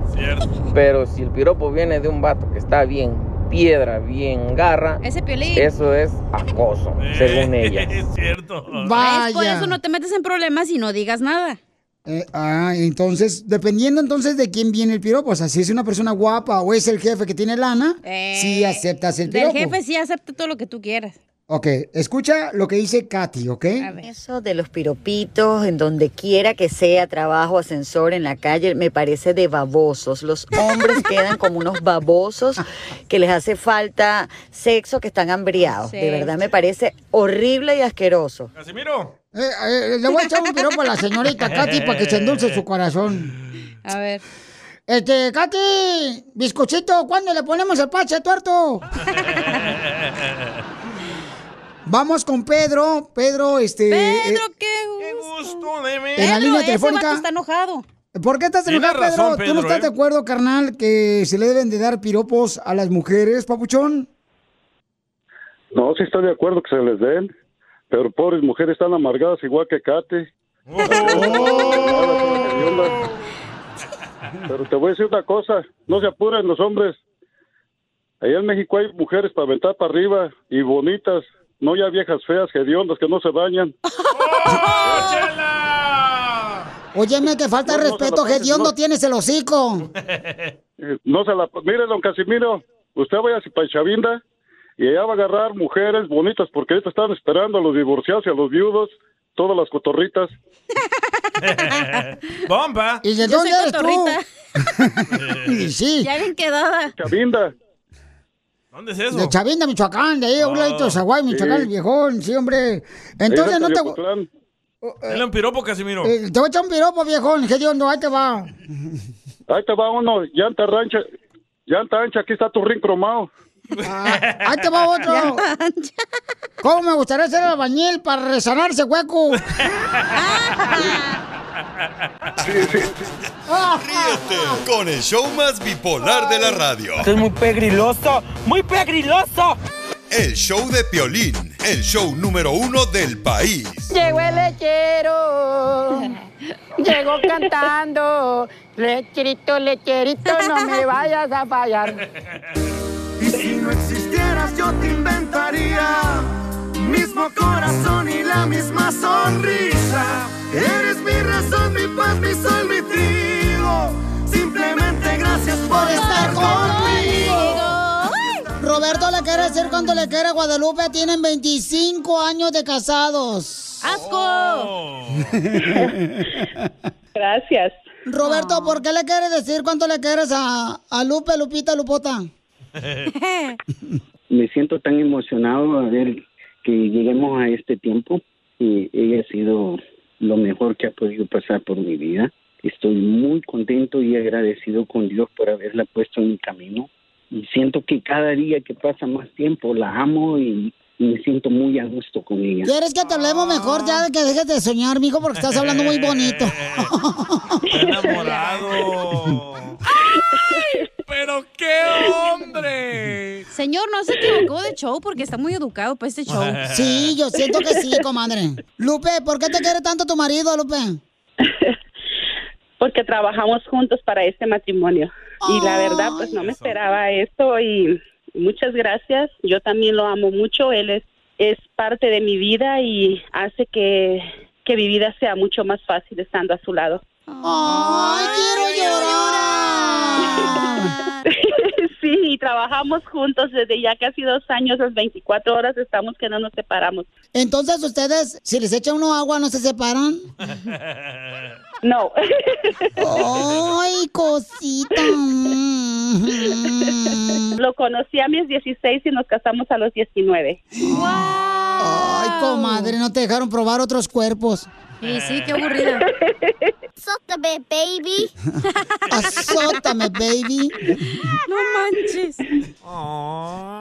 Pero si el piropo viene de un vato que está bien piedra, bien garra, Ese piolín. eso es acoso, según ellas. Es cierto. ¿Ves? Por eso no te metes en problemas y no digas nada. Eh, ah, entonces, dependiendo entonces de quién viene el piropo, o sea, si es una persona guapa o es el jefe que tiene lana, sí aceptas el Eh, piropo. jefe sí acepta todo lo que tú quieras. Ok, escucha lo que dice Katy, ¿ok? Eso de los piropitos en donde quiera que sea, trabajo, ascensor, en la calle, me parece de babosos. Los hombres quedan como unos babosos que les hace falta sexo, que están hambriados. Sí. De verdad me parece horrible y asqueroso. Casimiro. Eh, eh, le voy a echar un piropo a la señorita Katy para que se endulce su corazón. A ver. Este, Katy, bizcochito, ¿cuándo le ponemos el pache tuerto? Vamos con Pedro. Pedro, este. Pedro, eh, qué gusto de ver. En la línea telefónica. está enojado. ¿Por qué estás Tienes enojado, Pedro? razón, ¿Tú no Pedro, estás ¿eh? de acuerdo, carnal, que se le deben de dar piropos a las mujeres, papuchón? No, sí estoy de acuerdo que se les den, pero pobres mujeres están amargadas igual que Kate. Pero te voy a decir una cosa, no se apuren los hombres. Allá en México hay mujeres para aventar para arriba y bonitas, no ya viejas feas, hediondas que no se bañan. Óyeme, que falta de No, no respeto, pases, Gediondo no. tienes el hocico. Eh, No se la... Mire, don Casimiro, usted vaya a para Chavinda y allá va a agarrar mujeres bonitas porque ahorita están esperando a los divorciados y a los viudos, todas las cotorritas. Bomba. ¿Y de Yo dónde soy eres tú? Y sí. Ya bien quedada. Chavinda. ¿Dónde es eso? De Chavinda, Michoacán, de ahí, a un ladito de Zaguay, Michoacán, sí. el viejón, sí, hombre. Entonces no te... Dale un piropo, Casimiro. eh, te voy a echar un piropo, viejón, Gediondo, ahí te va. Ahí te va uno, llanta rancha, llanta ancha, aquí está tu ring cromado. Ahí te va otro. ¿Cómo me gustaría ser albañil para resanar ese hueco? Ríete con el show más bipolar de la radio. Esto es muy pegriloso, muy pegriloso. El show de Piolín, el show número uno del país. Llegó el lechero, llegó cantando, lecherito, lecherito, no me vayas a fallar. Y si no existieras yo te inventaría mismo corazón y la misma sonrisa. Eres mi razón, mi paz, mi sol, mi trigo. Simplemente gracias por estar conmigo. Roberto le quiere decir cuánto le quiere a Guadalupe. Tienen 25 años de casados. ¡Asco! Gracias. Roberto, ¿por qué le quieres decir cuánto le quieres a, a Lupe, Lupita, Lupota? me siento tan emocionado a ver que lleguemos a este tiempo y ella ha sido lo mejor que ha podido pasar por mi vida. Estoy muy contento y agradecido con Dios por haberla puesto en mi camino y siento que cada día que pasa más tiempo la amo y, y me siento muy a gusto con ella. ¿Quieres que te hablemos mejor ya de que dejes de soñar, mijo? Porque estás hablando muy bonito. enamorado. ¡Pero qué hombre! Señor, no se equivocó de show porque está muy educado para este show. Sí, yo siento que sí, comadre. Lupe, ¿por qué te quiere tanto tu marido, Lupe? Porque trabajamos juntos para este matrimonio. Y la verdad, pues no me esperaba esto y muchas gracias. Yo también lo amo mucho. Él es, es parte de mi vida y hace que, que mi vida sea mucho más fácil estando a su lado. ¡Ay, quiero llorar! sí, y trabajamos juntos desde ya casi dos años, las 24 horas estamos que no nos separamos. Entonces, ustedes, si les echa uno agua, ¿no se separan? No. ¡Ay, cosita! Lo conocí a mis 16 y nos casamos a los 19. Ay, comadre, no te dejaron probar otros cuerpos. Sí, sí, qué aburrida. Azótame, baby. Azótame, baby. No manches.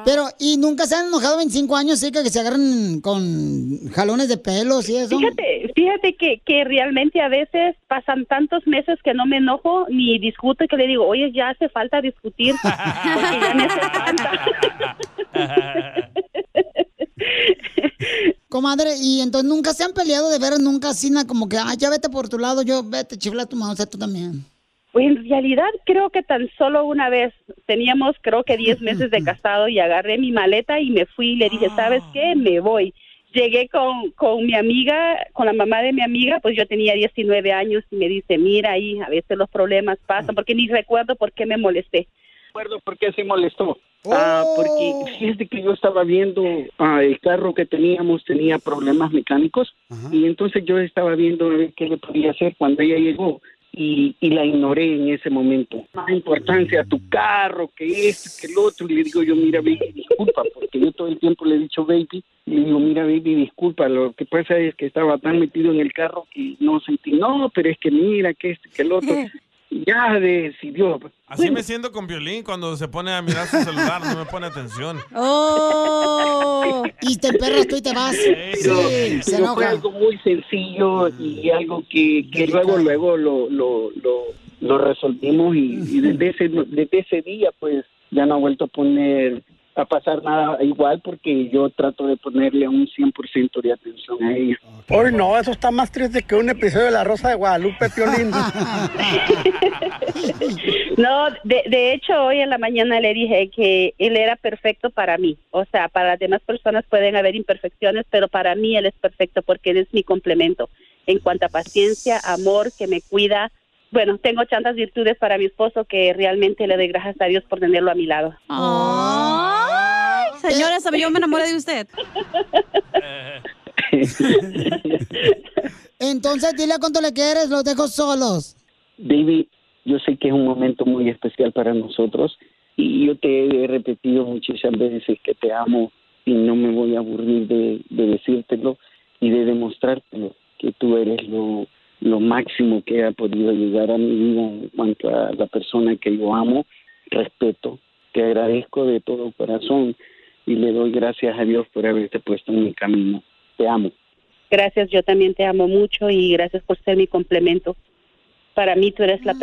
Pero, ¿y nunca se han enojado 25 años, sí, que se agarran con jalones de pelos y eso? Fíjate, fíjate que, que realmente a veces pasan tantos meses que no me enojo ni discuto y que le digo, oye, ya hace falta discutir. porque ya me hace falta. Comadre, y entonces nunca se han peleado de veras, nunca así, na, como que, ay, ya vete por tu lado, yo vete, chifla tu mouse, tú también. Pues en realidad creo que tan solo una vez teníamos creo que 10 meses de casado y agarré mi maleta y me fui y le dije, ¿sabes qué? Me voy. Llegué con, con mi amiga, con la mamá de mi amiga, pues yo tenía 19 años y me dice, mira ahí, a veces los problemas pasan, porque ni recuerdo por qué me molesté. recuerdo por qué se molestó. Ah, porque fíjate que yo estaba viendo ah, el carro que teníamos tenía problemas mecánicos y entonces yo estaba viendo qué le podía hacer cuando ella llegó y, y la ignoré en ese momento. Más importancia a tu carro que esto, que el otro. Y le digo yo, mira, baby, disculpa, porque yo todo el tiempo le he dicho baby. Y le digo, mira, baby, disculpa, lo que pasa es que estaba tan metido en el carro que no sentí, no, pero es que mira, que esto, que el otro. Ya decidió. Así me siento con violín cuando se pone a mirar su celular, no me pone atención. ¡Oh! y te emperras tú y te vas. Pero, Sí, se fue algo muy sencillo y algo que, que luego luego lo, lo, lo, lo resolvimos y, y desde ese desde ese día pues ya no ha vuelto a poner a pasar nada igual porque yo trato de ponerle un 100% de atención a ella. Hoy no, eso está más triste que un episodio de La Rosa de Guadalupe, Piolín. No, de, de hecho hoy en la mañana le dije que él era perfecto para mí. O sea, para las demás personas pueden haber imperfecciones, pero para mí él es perfecto porque él es mi complemento. En cuanto a paciencia, amor, que me cuida. Bueno, tengo tantas virtudes para mi esposo que realmente le doy gracias a Dios por tenerlo a mi lado. Señora, sabe, yo me enamoré de usted. Entonces, dile a cuánto le quieres, los dejo solos. Baby, yo sé que es un momento muy especial para nosotros y yo te he repetido muchísimas veces que te amo y no me voy a aburrir de, de decírtelo y de demostrártelo, que tú eres lo, lo máximo que ha podido llegar a mi vida en cuanto a la persona que yo amo, respeto, te agradezco de todo corazón y le doy gracias a Dios por haberte puesto en mi camino. Te amo. Gracias, yo también te amo mucho y gracias por ser mi complemento. Para mí tú eres la,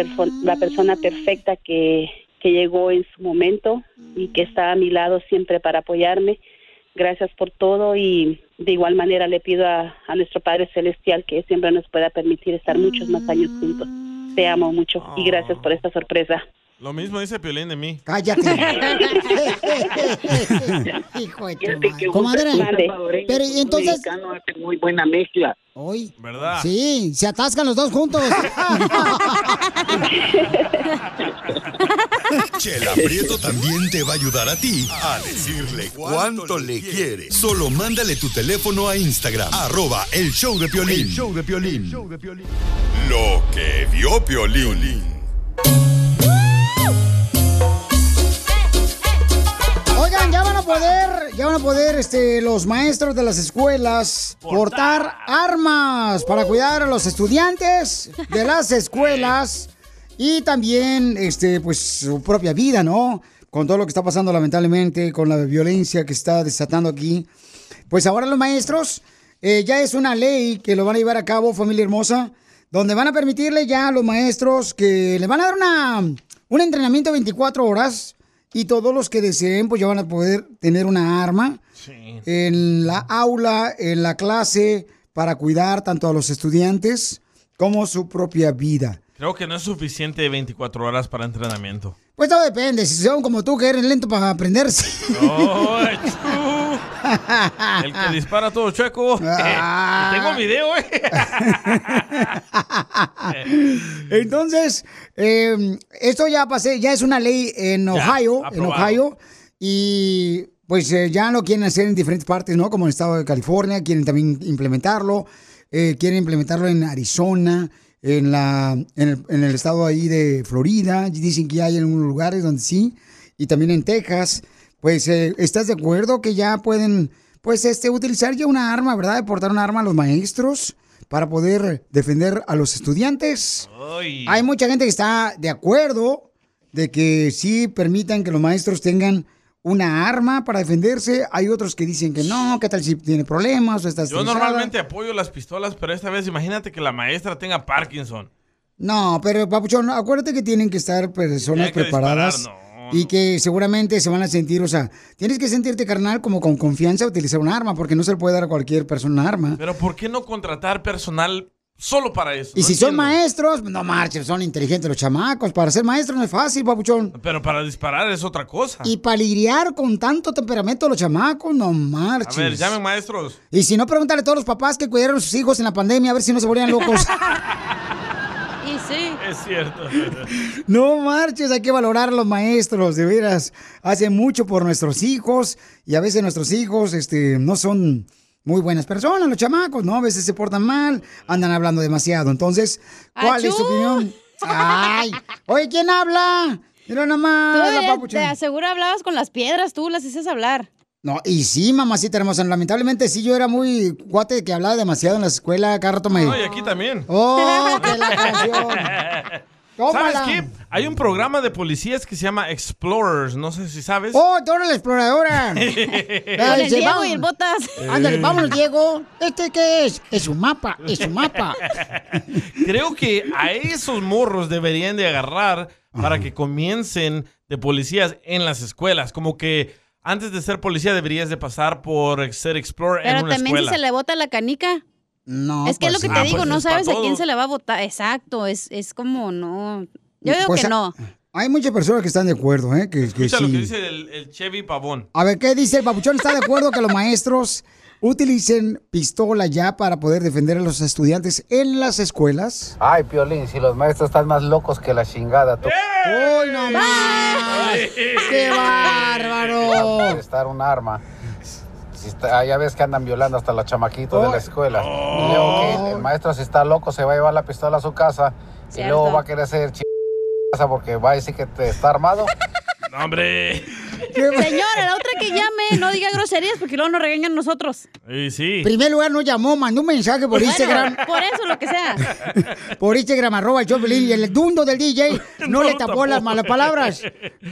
la persona perfecta que, que llegó en su momento y que está a mi lado siempre para apoyarme. Gracias por todo y de igual manera le pido a nuestro Padre Celestial que siempre nos pueda permitir estar muchos más años juntos. Te amo mucho y gracias por esta sorpresa. Lo mismo dice Piolín de mí. Cállate. Hijo de tu madre. Comadre, pero y entonces... mexicano hace muy buena mezcla. Hoy. ¿Verdad? Sí, se atascan los dos juntos. Chela Prieto también te va a ayudar a ti a decirle cuánto le quiere. Solo mándale tu teléfono a Instagram, arroba el show de Piolín. El show de Piolín. Lo que vio Piolín. Ya van a poder, ya van a poder este, los maestros de las escuelas portar armas para cuidar a los estudiantes de las escuelas y también este, pues, su propia vida, ¿no? Con todo lo que está pasando lamentablemente, con la violencia que está desatando aquí. Pues ahora los maestros, eh, ya es una ley que lo van a llevar a cabo, familia hermosa, donde van a permitirle ya a los maestros que le van a dar una, un entrenamiento de 24 horas y todos los que deseen pues ya van a poder tener una arma en la aula, en la clase, para cuidar tanto a los estudiantes como su propia vida. Creo que no es suficiente 24 horas para entrenamiento. Pues todo depende, si son como tú que eres lento para aprenderse. ¡Ay, tú! El que dispara todo chueco. Ah. Tengo video, ¿eh? Entonces, eh, esto ya pasé, ya es una ley en Ohio, en. Ohio, y pues eh, ya lo quieren hacer en diferentes partes, ¿no? Como en el estado de California, quieren también implementarlo, eh, quieren implementarlo en Arizona, en la, en el, en el estado ahí de Florida, dicen que hay en algunos lugares donde sí, y también en Texas. Pues, eh, ¿estás de acuerdo que ya pueden, pues, este, utilizar ya una arma, ¿verdad? De portar un arma a los maestros para poder defender a los estudiantes. Ay. Hay mucha gente que está de acuerdo de que sí permitan que los maestros tengan una arma para defenderse. Hay otros que dicen que no, que tal si tiene problemas o está Yo estresada. normalmente apoyo las pistolas, pero esta vez imagínate que la maestra tenga Parkinson. No, pero Papuchón, acuérdate que tienen que estar personas que preparadas. disparar, Y que seguramente se van a sentir, o sea, tienes que sentirte carnal como con confianza a utilizar un arma, porque no se le puede dar a cualquier persona un arma. Pero ¿por qué no contratar personal solo para eso? Y No si son maestros, no marches, son inteligentes los chamacos. Para ser maestro no es fácil, papuchón. Pero para disparar es otra cosa. Y para lidiar con tanto temperamento los chamacos, no A marches. ver, llamen maestros. Y si no, pregúntale a todos los papás que cuidaron a sus hijos en la pandemia a ver si no se volvían locos. Sí. Es cierto. No marches, hay que valorar a los maestros, de veras. Hacen mucho por nuestros hijos y a veces nuestros hijos este, no son muy buenas personas, los chamacos, ¿no? A veces se portan mal, andan hablando demasiado. Entonces, ¿cuál es tu opinión? Ay, oye, ¿quién habla? Mira nomás, la te aseguro hablabas con las piedras, tú las haces hablar. No, y sí, mamacita hermosa, lamentablemente sí, yo era muy cuate que hablaba demasiado en la escuela, cada rato me... No, y aquí también. ¡Oh, que la canción! ¿Sabes qué? Hay un programa de policías que se llama Explorers. No sé si sabes. ¡Oh, Dora la exploradora! Se Diego y el Botas. Ándale, vámonos, Diego. ¿Este qué es? Es un mapa, es un mapa. Creo que a esos morros deberían de agarrar para que comiencen de policías en las escuelas. Como que antes de ser policía deberías de pasar por ser explorer en Pero una también escuela. si se le bota la canica. No, Es que es lo pues que te Ah, digo, pues no sabes a quién se le va a votar. Exacto, es, es como no. Yo digo Pues, que no. Hay muchas personas que están de acuerdo, ¿eh? Que, que Escucha sí. lo que dice el, el Chevy Pavón. A ver, ¿qué dice el papuchón? ¿Está de acuerdo que los maestros utilicen pistola ya para poder defender a los estudiantes en las escuelas? Ay, Piolín, si los maestros están más locos que la chingada. Tú... ¡Uy, no más! ¡Qué bárbaro! Estar un arma. Si está- ya ves que andan violando hasta los chamaquitos de la escuela. Y luego que el maestro, si está loco, se va a llevar la pistola a su casa. Y luego va a querer hacer ch... porque va a decir que te está armado. No, hombre. Señora, la otra que llame, no diga groserías porque luego nos regañan nosotros. Y sí. En primer lugar, no llamó, mandó un mensaje por Instagram. Por eso, lo que sea. Por Instagram, arroba el Choplin, y el dundo del DJ no, No le lo tapó tapó. las malas palabras.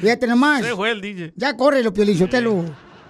Fíjate nomás. Se fue el DJ. Ya corre lo Piolín, Sotelo.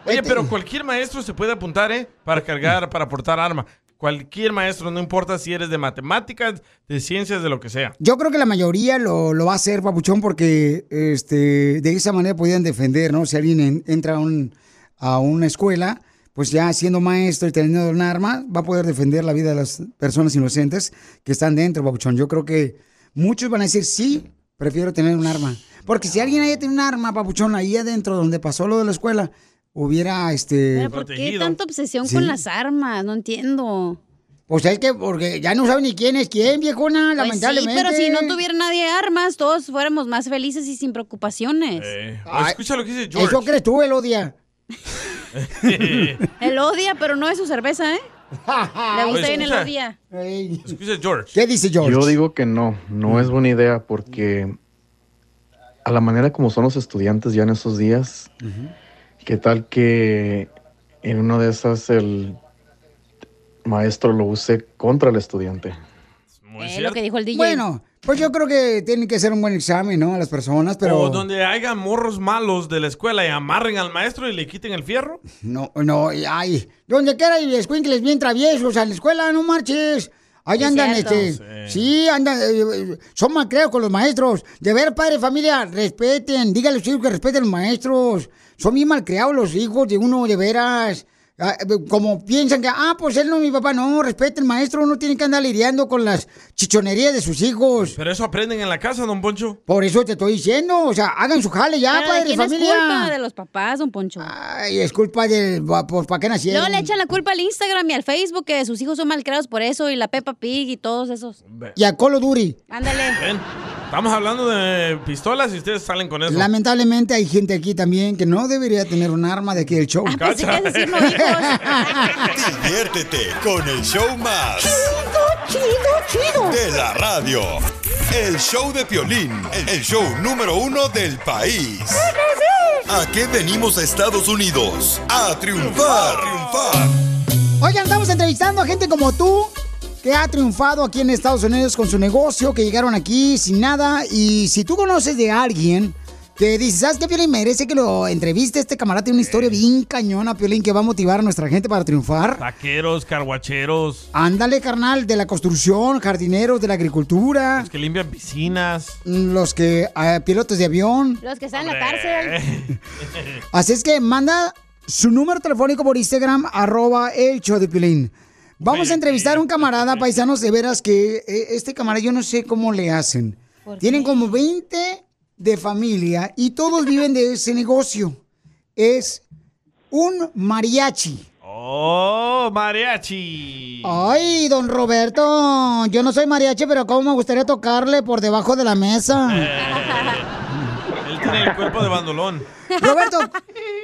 Oye, Este- pero cualquier maestro se puede apuntar, ¿eh? Para cargar, para portar arma. Cualquier maestro, no importa si eres de matemáticas, de ciencias, de lo que sea. Yo creo que la mayoría lo, lo va a hacer, papuchón, porque este, de esa manera podían defender, ¿no? Si alguien en- entra a, un- a una escuela, pues ya siendo maestro y teniendo un arma, va a poder defender la vida de las personas inocentes que están dentro, papuchón. Yo creo que muchos van a decir, sí, prefiero tener un arma. Porque si alguien haya tenido un arma, papuchón, ahí adentro donde pasó lo de la escuela, hubiera, este... Pero ¿por qué tanta obsesión Sí. con las armas? No entiendo. Pues es que, porque ya no saben ni quién es quién, viejona, Pues lamentablemente. sí, pero si no tuviera nadie armas, todos fuéramos más felices y sin preocupaciones. Eh, escucha lo que dice George. Eso crees tú, Elodia. Él odia, pero no es su cerveza, ¿eh? Le gusta bien el escucha. odia. Escucha, George. ¿Qué dice George? Yo digo que no, no es buena idea porque a la manera como son los estudiantes ya en esos días, ¿qué tal que en una de esas el maestro lo use contra el estudiante? Eh, lo que dijo el DJ. Bueno, pues yo creo que tienen que hacer un buen examen, ¿no? A las personas, pero... O donde haya morros malos de la escuela y amarren al maestro y le quiten el fierro. No, no, ay, donde quiera hay escuincles bien traviesos a la escuela, no marches. Ahí andan, cierto. este, sí. andan, eh, eh, son malcreados con los maestros. De ver, padre, familia, respeten, dígale a los hijos que respeten a los maestros. Son bien malcriados los hijos de uno, de veras. Ah, eh, Como piensan que, ah, pues él no es mi papá, no, respeten, maestro, uno tiene que andar lidiando con las chichonerías de sus hijos. Pero eso aprenden en la casa, don Poncho. Por eso te estoy diciendo, o sea, hagan su jale ya, Pero ¿de padre, de quién familia. es culpa? De los papás, don Poncho. Ay, es culpa del, pues, ¿para qué nacieron? Luego le echan la culpa al Instagram y al Facebook que sus hijos son malcriados por eso y la Peppa Pig y todos esos. Y a Colo Duri. Ándale. Ven, estamos hablando de pistolas y ustedes salen con eso. Lamentablemente hay gente aquí también que no debería tener un arma de aquí del show. pensé que ibas a decir no, Diviértete con el show más. Chido, chido, chido. De la radio. El show de Piolín. El show número uno del país. ¿A qué venimos a Estados Unidos? A triunfar. triunfar. Oigan, estamos entrevistando a gente como tú que ha triunfado aquí en Estados Unidos con su negocio, que llegaron aquí sin nada. Y si tú conoces de alguien que dice, ¿sabes qué, Piolín? Merece que lo entreviste. Este camarada tiene una historia bien cañona, Piolín, que va a motivar a nuestra gente para triunfar. Taqueros, carguacheros, Ándale, carnal, de la construcción, jardineros, de la agricultura, los que limpian piscinas. los que, ah, pilotos de avión. Los que están en la cárcel. Así es que manda su número telefónico por Instagram, arroba el show de Piolín. Vamos a entrevistar a un camarada, paisanos, de veras que eh, este camarada yo no sé cómo le hacen. Tienen como 20 de familia y todos viven de ese negocio. Es un mariachi. ¡Oh, mariachi! Ay, don Roberto, yo no soy mariachi, pero cómo me gustaría tocarle por debajo de la mesa. Él tiene el cuerpo de bandolón. Roberto,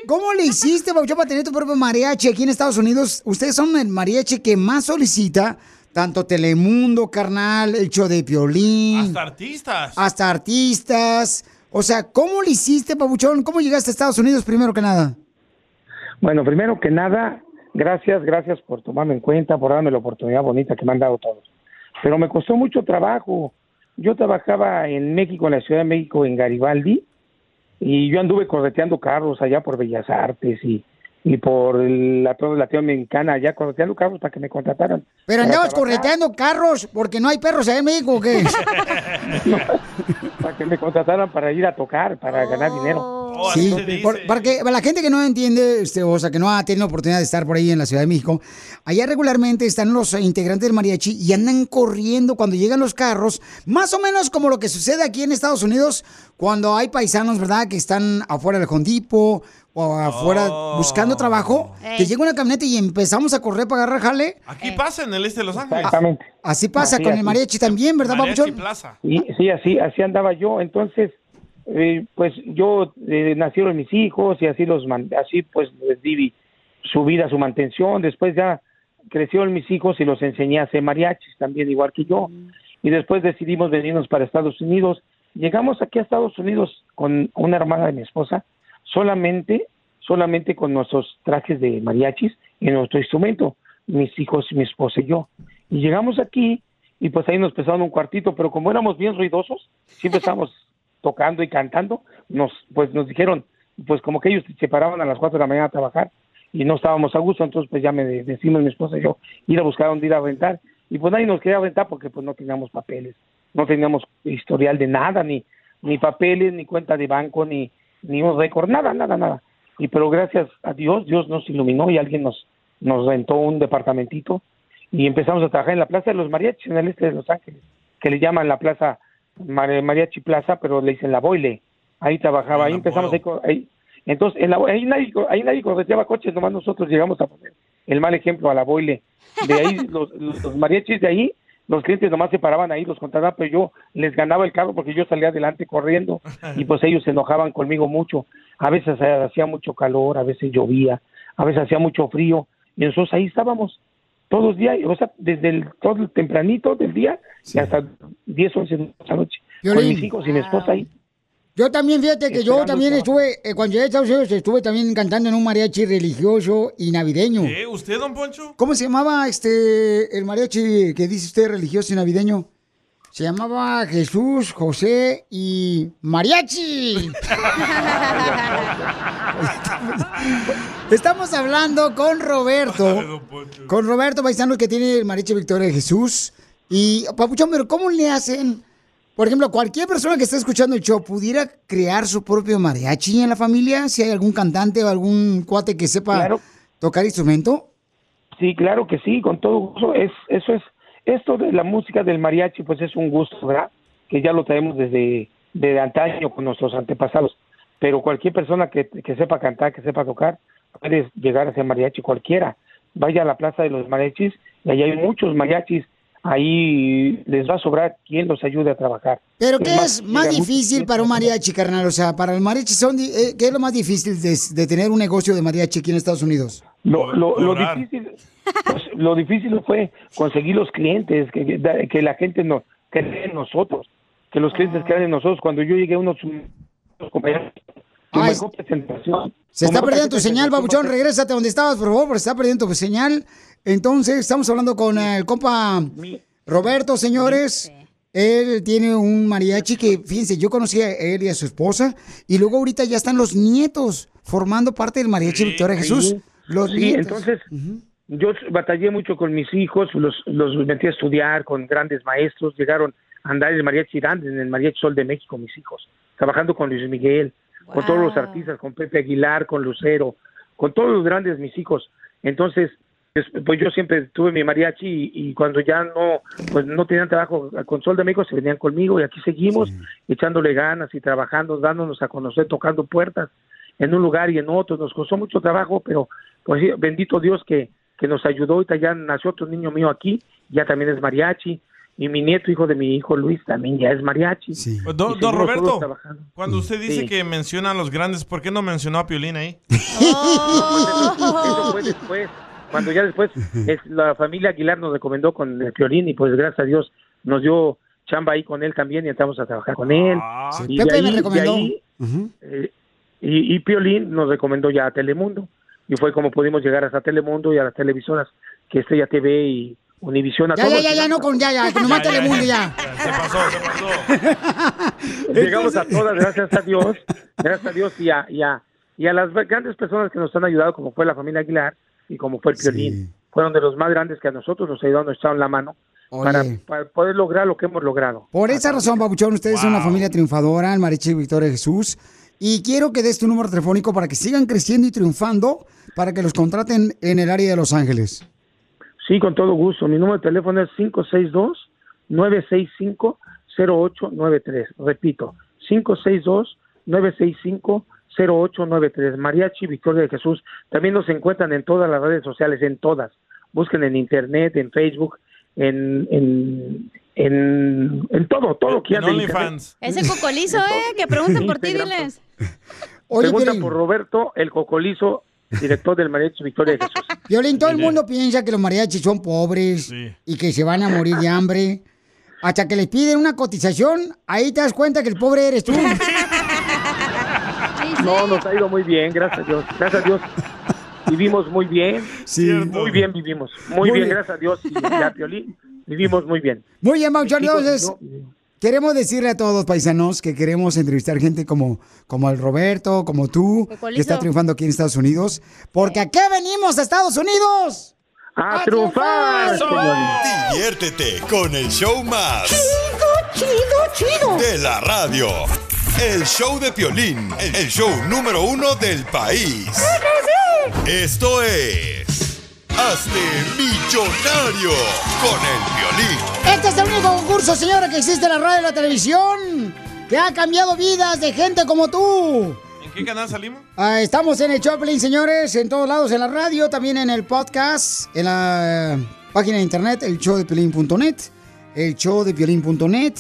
¿cómo le hiciste, Pabuchón, para tener tu propio mariachi aquí en Estados Unidos? Ustedes son el mariachi que más solicita, tanto Telemundo, carnal, el show de Piolín. Hasta artistas. Hasta artistas. O sea, ¿cómo le hiciste, Pabuchón? ¿Cómo llegaste a Estados Unidos primero que nada? Bueno, primero que nada, gracias, gracias por tomarme en cuenta, por darme la oportunidad bonita que me han dado todos. Pero me costó mucho trabajo. Yo trabajaba en México, en la Ciudad de México, en Garibaldi, y yo anduve correteando carros allá por Bellas Artes y, y por la Torre Latinoamericana, allá correteando carros para que me contrataran. Pero andabas correteando carros porque no hay perros allá en México, ¿o qué? Para que me contrataran para ir a tocar, para ganar dinero. Sí, por- para que para la gente que no entiende, este, o sea, que no ha tenido oportunidad de estar por ahí en la Ciudad de México, allá regularmente están los integrantes del mariachi y andan corriendo cuando llegan los carros, más o menos como lo que sucede aquí en Estados Unidos cuando hay paisanos, ¿verdad?, que están afuera del Hondipo o afuera buscando trabajo, que llega una camioneta y empezamos a correr para agarrar jale. Aquí pasa en el este de Los Ángeles. Exactamente. Así pasa Así, con el mariachi también, ¿verdad, Mariachi Papuchón? Plaza. Y sí, así, así andaba yo. Entonces, eh, pues yo eh, nacieron mis hijos y así los man- así pues les di su vida, su mantención. Después ya crecieron mis hijos y los enseñé a hacer mariachis también igual que yo. Y después decidimos venirnos para Estados Unidos. Llegamos aquí a Estados Unidos con una hermana de mi esposa, solamente, solamente con nuestros trajes de mariachis y nuestro instrumento, mis hijos, mi esposa y yo. Y llegamos aquí y pues ahí nos pesaron un cuartito, pero como éramos bien ruidosos, siempre estábamos tocando y cantando, nos pues nos dijeron, pues como que ellos se paraban a las 4 de la mañana a trabajar y no estábamos a gusto, entonces pues ya me de- decimos mi esposa y yo ir a buscar dónde ir a rentar y pues nadie nos quería rentar porque pues no teníamos papeles, no teníamos historial de nada, ni ni papeles, ni cuenta de banco, ni ni un récord, nada, nada, nada. Y pero gracias a Dios, Dios nos iluminó y alguien nos nos rentó un departamentito y empezamos a trabajar en la Plaza de los Mariachis en el este de Los Ángeles, que le llaman la Plaza Mar- Mariachi Plaza, pero le dicen la Boile. Ahí trabajaba, ahí empezamos ahí. Entonces, en la, ahí nadie, ahí nadie correteaba coches, nomás nosotros llegamos a poner el mal ejemplo a la Boile. De ahí, los, los, los mariachis de ahí, los clientes nomás se paraban ahí, los contrataban, pero yo les ganaba el carro porque yo salía adelante corriendo y pues ellos se enojaban conmigo mucho. A veces eh, hacía mucho calor, a veces llovía, a veces hacía mucho frío y nosotros ahí estábamos todos los días, o sea, desde el todo el tempranito del día y hasta 10, 11 de la noche, con mis hijos y mi esposa ahí. Yo también, fíjate que yo también estuve, eh, cuando llegué a Estados Unidos, estuve también cantando en un mariachi religioso y navideño. ¿Qué? ¿Usted, don Poncho? ¿Cómo se llamaba este el mariachi que dice usted religioso y navideño? Se llamaba Jesús, José y Mariachi. Estamos hablando con Roberto. Con Roberto Paisano que tiene el mariachi Victoria de Jesús. Y, Papuchón, pero ¿cómo le hacen? Por ejemplo, cualquier persona que esté escuchando el show pudiera crear su propio mariachi en la familia, si hay algún cantante o algún cuate que sepa tocar instrumento. Sí, claro que sí, con todo gusto. Es, eso es, esto de la música del mariachi, pues es un gusto, ¿verdad? Que ya lo traemos desde, desde antaño con nuestros antepasados. Pero cualquier persona que, que sepa cantar, que sepa tocar, puede llegar a ser mariachi cualquiera. Vaya a la plaza de los mariachis y ahí hay muchos mariachis. Ahí les va a sobrar quien los ayude a trabajar. Pero ¿qué más, es más mucho difícil para un mariachi, carnal? O sea, para el mariachi, son, eh, ¿qué es lo más difícil de, de tener un negocio de mariachi aquí en Estados Unidos? Lo, lo, lo difícil pues, lo difícil fue conseguir los clientes que, que- que la gente no cree en nosotros que los clientes crean en nosotros cuando yo llegué a unos, unos compañeros Ay, mejor presentación Se está perdiendo tu señal, babuchón. a Regrésate donde estabas, por favor, porque se está perdiendo tu señal. Entonces, estamos hablando con el compa Roberto, señores. Él tiene un mariachi que, fíjense, yo conocí a él y a su esposa, y luego ahorita ya están los nietos formando parte del mariachi Victoria Jesús. Sí, Los sí, nietos. entonces yo batallé mucho con mis hijos, los, los metí a estudiar con grandes maestros, llegaron a andar en el mariachi grande, en el mariachi Sol de México, mis hijos, trabajando con Luis Miguel, con todos los artistas, con Pepe Aguilar, con Lucero, con todos los grandes mis hijos. Entonces, es- pues yo siempre tuve mi mariachi y, y cuando ya no, pues no tenían trabajo con Sol de México, se venían conmigo y aquí seguimos echándole ganas y trabajando, dándonos a conocer, tocando puertas en un lugar y en otro. Nos costó mucho trabajo, pero pues sí, bendito Dios que, que nos ayudó. Ahorita ya nació otro niño mío aquí, ya también es mariachi. Y mi nieto, hijo de mi hijo Luis, también ya es mariachi. Pues, Y don, Roberto, cuando usted dice Sí. que menciona a los grandes, ¿por qué no mencionó a Piolín ahí? Eso fue después, cuando ya después es, la familia Aguilar nos recomendó con el Piolín y pues gracias a Dios nos dio chamba ahí con él también y entramos a trabajar con él. Y de Pepe me ahí- de recomendó. ahí, eh, y, y Piolín nos recomendó ya a Telemundo y fue como pudimos llegar hasta Telemundo y a las televisoras que Estrella TV y Univisión a Ya, ya, todos. ya, ya, no con ya, ya, que nomás Telemundo ya. Se pasó, se pasó. Llegamos a todas, gracias a Dios, gracias a Dios y a, y a, y a las grandes personas que nos han ayudado, como fue la familia Aguilar y como fue el Piolín. Fueron de los más grandes que a nosotros nos ayudaron, nos echaron la mano para, poder lograr lo que hemos logrado. Por esa razón, Papuchón, ustedes son una familia triunfadora, el Mariachi Victoria Jesús. Y quiero que des tu número telefónico para que sigan creciendo y triunfando, para que los contraten en el área de Los Ángeles. Sí, con todo gusto. Mi número de teléfono es 562-965-0893. Repito, 562-965-0893. Mariachi Victoria de Jesús. También nos encuentran en todas las redes sociales, en todas. Busquen en internet, en Facebook, en, en, en, en todo, todo que OnlyFans. Ese cocolizo, ¿eh? Que pregunten por ti, diles. Pregunta por Roberto, el cocolizo, director del Mariachi Victoria de Jesús. Violín, todo el mundo piensa que los mariachis son pobres y que se van a morir de hambre. Hasta que les piden una cotización, ahí te das cuenta que el pobre eres tú. No, nos ha ido muy bien, gracias a Dios. Gracias a Dios. Vivimos muy bien. Muy bien vivimos. Muy, Muy bien, bien. gracias a Dios. Y a Piolín, vivimos muy bien. Muy bien, Chicos, entonces queremos decirle a todos paisanos que queremos entrevistar gente como, como el Roberto, como tú, que está triunfando aquí en Estados Unidos. Porque ¿a qué venimos a Estados Unidos? ¡A triunfar! Diviértete con el show más. Chido, chido, De la radio. El show de Piolín, el show número uno del país. Esto es... Hazte millonario con el Piolín. Este es el único concurso, señora, que existe en la radio y la televisión, que ha cambiado vidas de gente como tú. ¿En qué canal salimos? Ah, estamos en el Choplin, señores, en todos lados, en la radio, también en el podcast, en la eh, página de internet, el showdepiolín.net, el showdepiolín.net.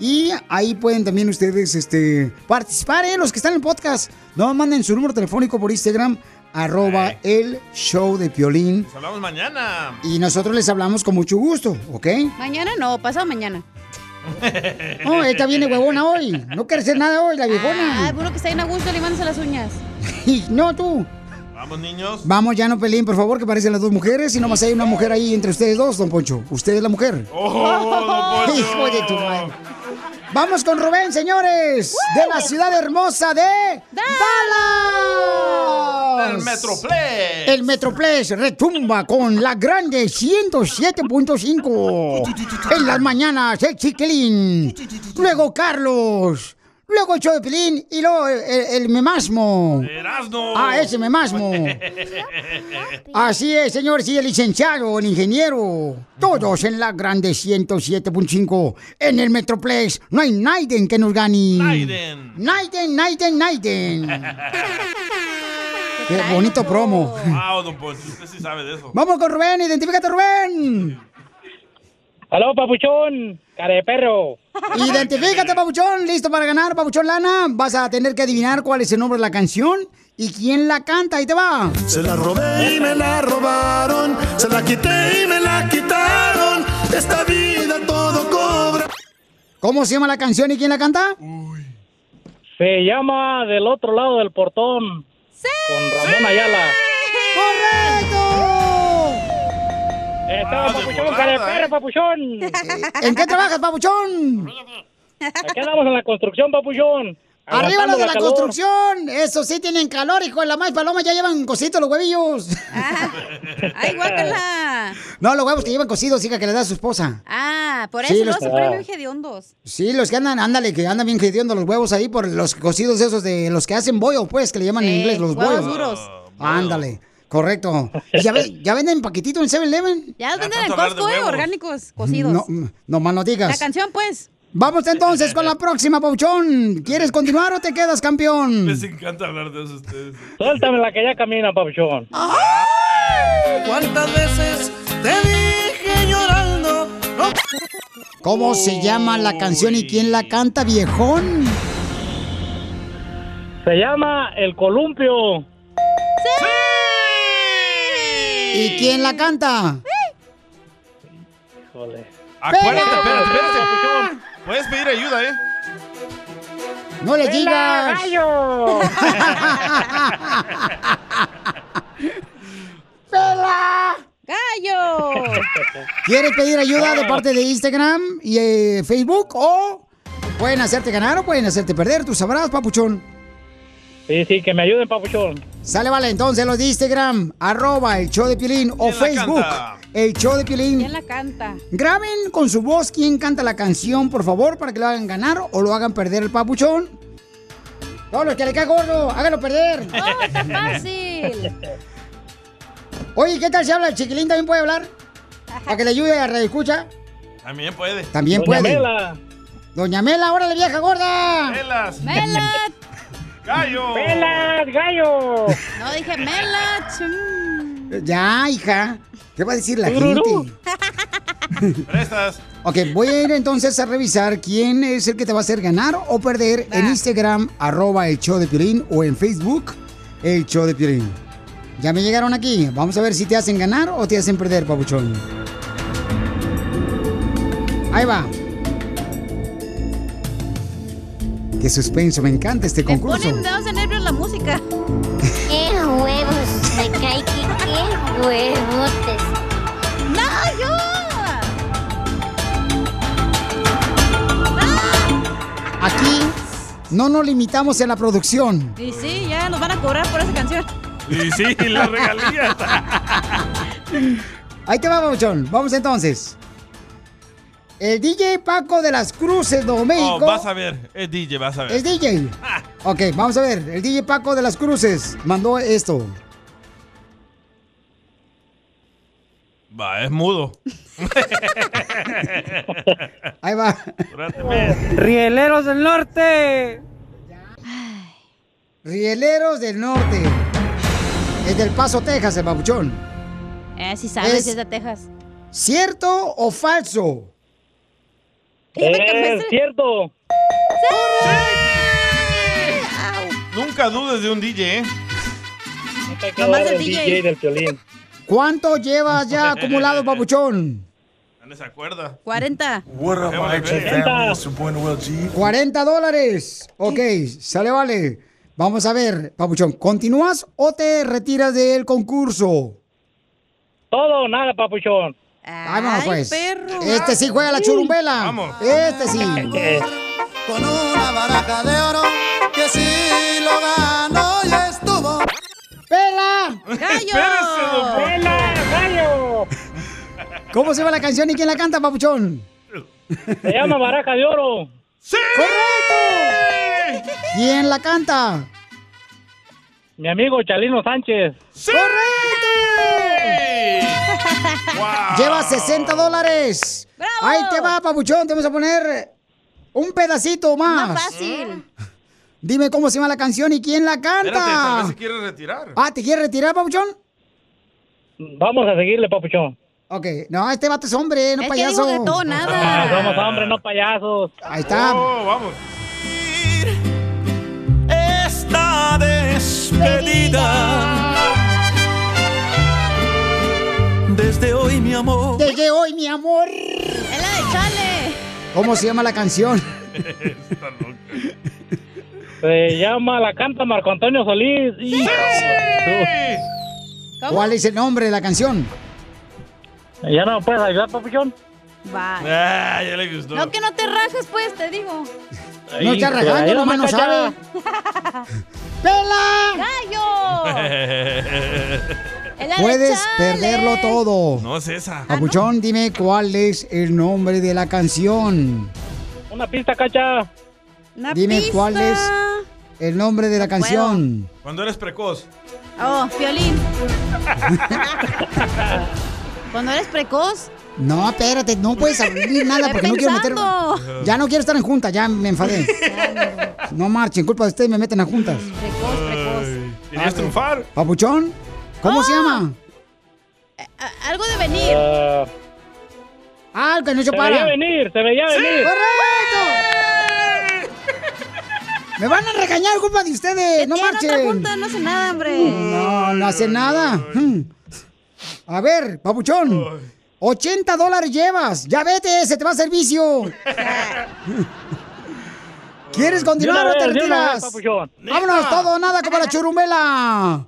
Y ahí pueden también ustedes este, participar, ¿eh? los que están en el podcast. No manden su número telefónico por Instagram, arroba el show de Piolín. Nos hablamos mañana. Y nosotros les hablamos con mucho gusto, ¿ok? Mañana no, pasado mañana. No, esta viene huevona hoy. No quiere hacer nada hoy, la viejona. Ah, puro que está bien a gusto limándose las uñas. no, tú. Vamos, niños. Vamos, ya no peleen, por favor, que parecen las dos mujeres. Y nomás hay una mujer ahí entre ustedes dos, don Poncho. Usted es la mujer. Oh, don Poncho. Hijo de tu madre. Vamos con Rubén, señores, de la ciudad hermosa de Dallas. El Metroplex. El Metroplex retumba con la grande 107.5. En las mañanas, el chiquilín. Luego Carlos. Luego el show de Pelín y luego el, el- el memasmo. Erasno. Ah, ese memasmo. Así es, señor, sí, el licenciado, el ingeniero. Todos en la grande 107.5. En el Metroplex no hay Naiden que nos gane. Naiden. Naiden, Naiden, Naiden. Qué bonito promo. Wow, don Poncho, usted sí sabe de eso. Vamos con Rubén, identifícate, Rubén. Aló, papuchón, cara de perro. Identifícate, Papuchón. ¿Listo para ganar, Papuchón Lana? Vas a tener que adivinar cuál es el nombre de la canción y quién la canta. Ahí te va. Se la robé y me la robaron, se la quité y me la quitaron. Esta vida todo cobra. ¿Cómo se llama la canción y quién la canta? Se llama Del otro lado del portón. Con Ramón Ayala. ¡Correcto! Estaba papuchón, cara de perro, papuchón. ¿En qué trabajas, papuchón? Aquí andamos en la construcción, papuchón. Arriba los de la construcción. Eso sí tienen calor, hijo de la maíz paloma. Ya llevan cositos los huevillos. ¡Ay, guácala! No, los huevos que llevan cocidos, hija, que le da a su esposa. Ah, por Sí, eso los- los hace premio hediondos. Sí, los que andan, ándale, que andan bien gediendo los huevos ahí por los cocidos esos de los que hacen bollo, pues, que le llaman en Sí, inglés los huevos duros. Ándale, correcto. ¿Y ¿Ya, ve- ya venden paquetito en 7-Eleven? Ya los venden en Costco, eh, orgánicos, cocidos. No, no más no digas. La canción, pues. Vamos entonces con la próxima, Pauchón. ¿Quieres continuar o te quedas campeón? Les encanta hablar de eso a ustedes. Suéltame la que ya camina, papuchón. ¿Cuántas veces te dije llorando? No. ¿Cómo se llama la canción y quién la canta, viejón? Se llama El Columpio. ¿Y quién la canta? Híjole. Acuérdate, espérate, espérate. Puedes pedir ayuda, ¿eh? No le ¡Vela, digas. gallo! ¡Pela! ¡Gallo! ¿Quieres pedir ayuda de parte de Instagram y eh, Facebook? O pueden hacerte ganar o pueden hacerte perder. Tú sabrás, papuchón. Sí, sí, que me ayuden, papuchón. Sale, vale, entonces los de Instagram, arroba el show de Piolín o ¿Quién la Facebook, canta? el show de Piolín. ¿Quién la canta? Graben con su voz quién canta la canción, por favor, para que lo hagan ganar o lo hagan perder el papuchón. Todos los que le cae gordo, háganlo perder. ¡Oh, está fácil! Oye, ¿qué tal si habla el chiquilín? ¿También puede hablar? Para que le ayude a Radio Escucha. También puede. También Doña puede. Mela. Doña Mela, órale, vieja gorda. Melas. ¡Melat! ¡Gallo! ¡Melas, gallo! No, dije Melat. mm. Ya, hija. ¿Qué va a decir la gente? Prestas. Ok, voy a ir entonces a revisar quién es el que te va a hacer ganar o perder en Instagram, arroba el show de Piolín, o en Facebook, el show de Piolín. Ya me llegaron aquí. Vamos a ver si te hacen ganar o te hacen perder, papuchón. Ahí va. Qué suspenso, me encanta este concurso. Ponen dedos de nervios la música. ¡Qué huevos! Me cae que qué huevotes. ¡No, yo! Aquí no nos limitamos en la producción. Y sí, ya nos van a cobrar por esa canción. Y sí, la regalías. Ahí te va, papuchón. Vamos entonces. El DJ Paco de las Cruces de México. Oh, vas a ver. Es DJ, vas a ver. Es DJ. Ok, vamos a ver. El DJ Paco de las Cruces mandó esto. Va, es mudo. Ahí va. ¡Rieleros del Norte! Rieleros del Norte. Es del Paso, Texas, el babuchón. Eh, si sabes, Es- si es de Texas. ¿Cierto o falso? ¡Es cierto! Nunca dudes de un DJ, ¿eh? Que Nomás el DJ. DJ del violín. ¿Cuánto llevas ya acumulado, papuchón? ¿No se acuerda? 40. What up, family? Noel G. 40 dólares. Ok, sale, vale. Vamos a ver, papuchón. ¿Continúas o te retiras del concurso? Todo o nada, papuchón. Vámonos, pues. Este sí juega la churumbela. Vamos. Este sí. Con una baraja de oro que sí lo ganó y estuvo. ¡Pela! ¡Gallo! ¡Pela, gallo! ¿Cómo se va la canción y quién la canta, papuchón? Se llama Baraja de Oro. ¡Sí! ¡Correcto! ¿Quién la canta? Mi amigo Chalino Sánchez. Lleva 60 dólares. Ahí te va, papuchón. Te vamos a poner un pedacito más. Más fácil. Dime cómo se llama la canción y quién la Espérate, tal vez canta. se quiere retirar. Ah, ¿te quieres retirar, papuchón? Vamos a seguirle, papuchón. Ok. No, este vato es hombre, no Es que payaso. dijo de todo, Ah, nada. somos hombres, no payasos. Ahí está. Oh, vamos. Esta despedida. Desde hoy, mi amor. Desde hoy, mi amor. Es la de Chale. ¿Cómo se llama la canción? Se llama La Canta Marco Antonio Solís. Su- ¿Cuál es el nombre de la canción? ¿Ya no me puedes ayudar, papuchón? Va. Ah, ya le gustó. No, que no te rajes, pues, te digo. No está rajando, nomás no sabe. ¡Pela! ¡Gallo! Puedes perderlo todo. No es esa. Papuchón, dime cuál es el nombre de la canción. Una pista, cacha. Una Dime pista. cuál es el nombre de la canción. Cuando eres precoz. Oh, violín. Cuando eres precoz. No, espérate, no puedes abrir nada porque no quiero meter. Ya no quiero estar en junta, ya me enfadé. No marchen, culpa de ustedes me meten a juntas. Precoz, precoz. ¿Querías triunfar? Papuchón, ¿cómo se llama? A- Algo de venir. Ah, el que no se Se para. veía venir, se veía venir. ¡Correcto! Me van a regañar culpa de ustedes, no marchen. otra junta? No hace nada, hombre. No, no hace nada. Hmm. A ver, papuchón. 80 dólares llevas. Ya vete, se te va a servicio. ¿Quieres continuar o te retiras? papuchón. Vámonos, todo nada como la churumbela.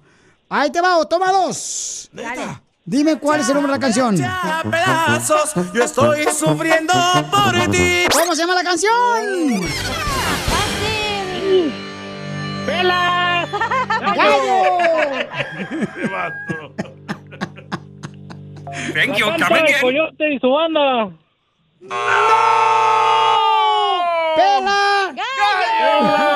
Ahí te va, toma dos. Dime cuál es el nombre de la canción. pedazos, yo estoy sufriendo por ti. ¿Cómo se llama la canción? ¡Pela! ¡Gallo! Thank you, el. Coyote y su banda. ¡Pela! ¡Gallo!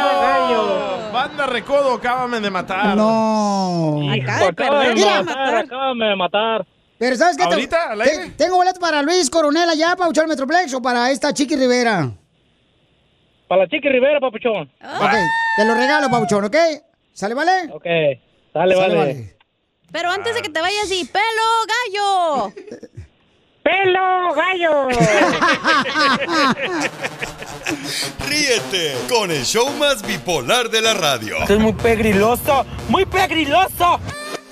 Recodo, acábame de matar. No. Hijo, acaba de matar, acábame de matar. Pero ¿sabes qué? Te- ¿Ahorita, al te- aire? tengo boleto para Luis Coronel allá, para el Metroplex o para esta Chiqui Rivera. Para la Chiqui Rivera, papuchón. Ok, te lo regalo, Pauchón, ¿ok? ¿Sale, vale? Ok, Sale, vale. Pero antes de que te vayas, y pelo, gallo. ¡Pelo, gallo! Ríete con el show más bipolar de la radio. Esto es muy pegriloso, muy pegriloso.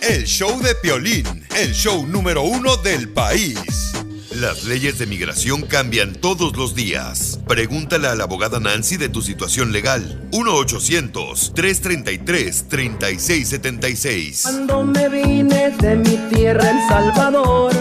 El show de Piolín, el show número uno del país. Las leyes de migración cambian todos los días. Pregúntale a la abogada Nancy de tu situación legal. 1-800-333-3676. Cuando me vine de mi tierra, El Salvador,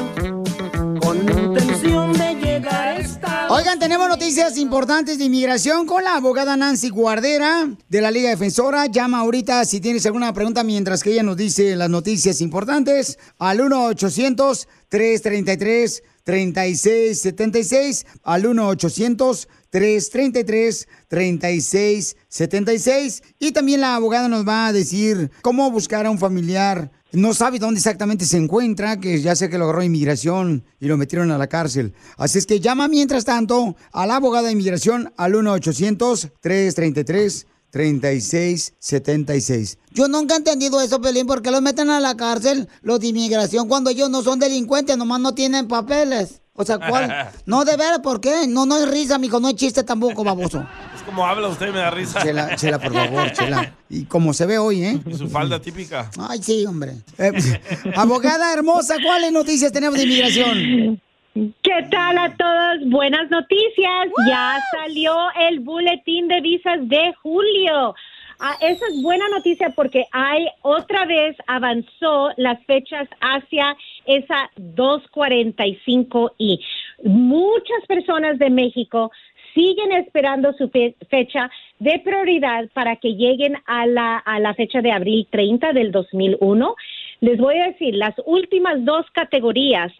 Oigan, tenemos noticias importantes de inmigración con la abogada Nancy Guardera de la Liga Defensora. Llama ahorita si tienes alguna pregunta mientras que ella nos dice las noticias importantes al 1-800-333-3676 al 1-800-333-3676 y también la abogada nos va a decir cómo buscar a un familiar no sabe dónde exactamente se encuentra, que ya sé que lo agarró inmigración y lo metieron a la cárcel. Así es que llama mientras tanto a la abogada de inmigración al 1-800-333-3676. Yo nunca he entendido eso, Pelín, ¿por qué los meten a la cárcel los de inmigración cuando ellos no son delincuentes, nomás no tienen papeles? O sea, ¿cuál? No, de veras, ¿por qué? No, no es risa, mijo, no es chiste tampoco, baboso. Como habla usted, me da risa. Chela, chela, por favor, chela. Y como se ve hoy, ¿eh? Y su falda típica. Ay, sí, hombre. Eh, abogada hermosa, ¿cuáles noticias tenemos de inmigración? ¿Qué tal a todos? Buenas noticias. Ya salió el boletín de visas de julio. Ah, esa es buena noticia porque hay otra vez avanzó las fechas hacia esa 245i. Muchas personas de México siguen esperando su fe- fecha de prioridad para que lleguen a la, a la fecha de abril 30 del 2001. Les voy a decir, las últimas dos categorías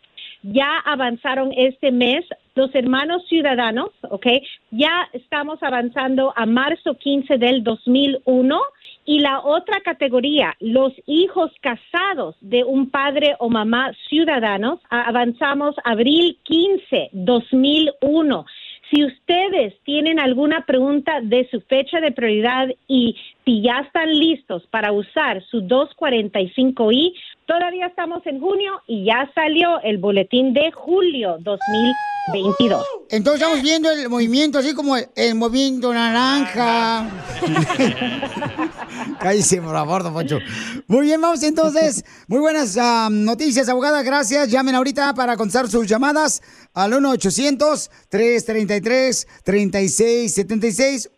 ya avanzaron este mes. Los hermanos ciudadanos, ¿ok? Ya estamos avanzando a marzo 15 del 2001. Y la otra categoría, los hijos casados de un padre o mamá ciudadanos, avanzamos abril 15, 2001. Si ustedes tienen alguna pregunta de su fecha de prioridad y si ya están listos para usar su 245i, todavía estamos en junio y ya salió el boletín de julio 2022. Entonces estamos viendo el movimiento así como el, el movimiento naranja. Cállese, por favor, don Poncho. Muy bien, vamos entonces. Muy buenas noticias, abogada. Gracias. Llamen ahorita para contestar sus llamadas al 1-800-333-3676.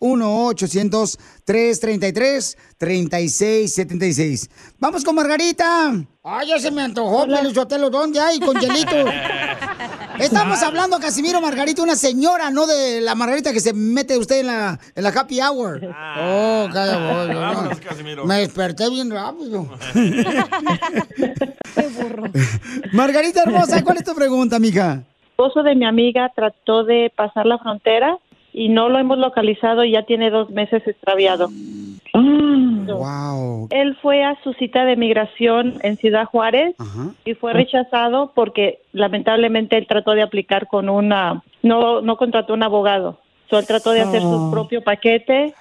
1-800-333-3676. Vamos con Margarita. Ay, ya se me antojó, Pelizotelo. ¿Dónde hay con hielito? Estamos hablando, Casimiro Margarita, una señora, no de la Margarita que se mete usted en la, en la happy hour. oh, calla, voy, no. Vámonos, Casimiro. Me desperté bien rápido. Margarita hermosa, ¿cuál es tu pregunta, mija? esposo de mi amiga trató de pasar la frontera y no lo hemos localizado y ya tiene dos meses extraviado. Wow. Él fue a su cita de migración en Ciudad Juárez y fue rechazado porque lamentablemente él trató de aplicar con una, no, no contrató un abogado. So, él trató de hacer Oh. su propio paquete,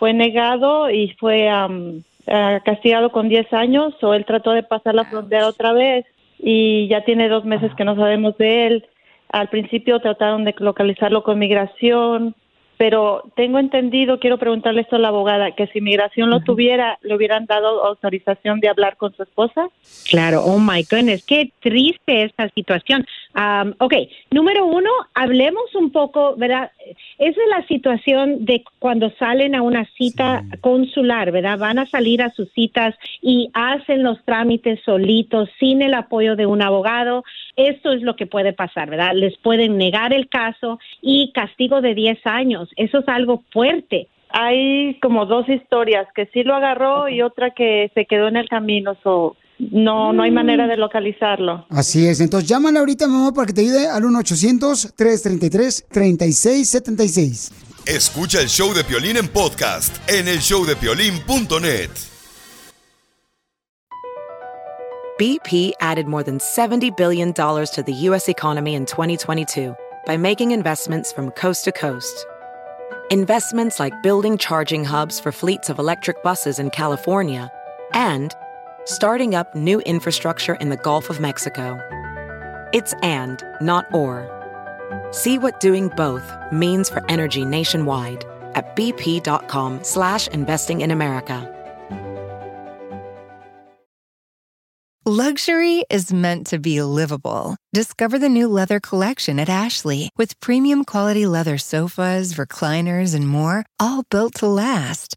fue negado y fue am, ah, castigado con 10 años. O él trató de pasar la frontera otra vez y ya tiene dos meses que no sabemos de él. Al principio trataron de localizarlo con migración, pero tengo entendido, quiero preguntarle esto a la abogada, que si migración lo tuviera, le hubieran dado autorización de hablar con su esposa. Claro, oh my goodness, qué triste esta situación. Am, ok, número uno, hablemos un poco, ¿verdad? Esa es la situación de cuando salen a una cita consular, ¿verdad? Van a salir a sus citas y hacen los trámites solitos, sin el apoyo de un abogado. Esto es lo que puede pasar, ¿verdad? Les pueden negar el caso y castigo de 10 años. Eso es algo fuerte. Hay como dos historias, que sí lo agarró y otra que se quedó en el camino, so, no, no hay manera de localizarlo. Así es, entonces llámale ahorita, mi amor, para que te ayude al 1-800-333-3676. Escucha el show de Piolín en podcast en el showdepiolín.net. BP added more than $70 billion to the U.S. economy in 2022 by making investments from coast to coast. Investments like building charging hubs for fleets of electric buses in California and starting up new infrastructure in the Gulf of Mexico. It's and, not or. See what doing both means for energy nationwide at bp.com slash investing in America. Luxury is meant to be livable. Discover the new leather collection at Ashley with premium quality leather sofas, recliners, and more, all built to last.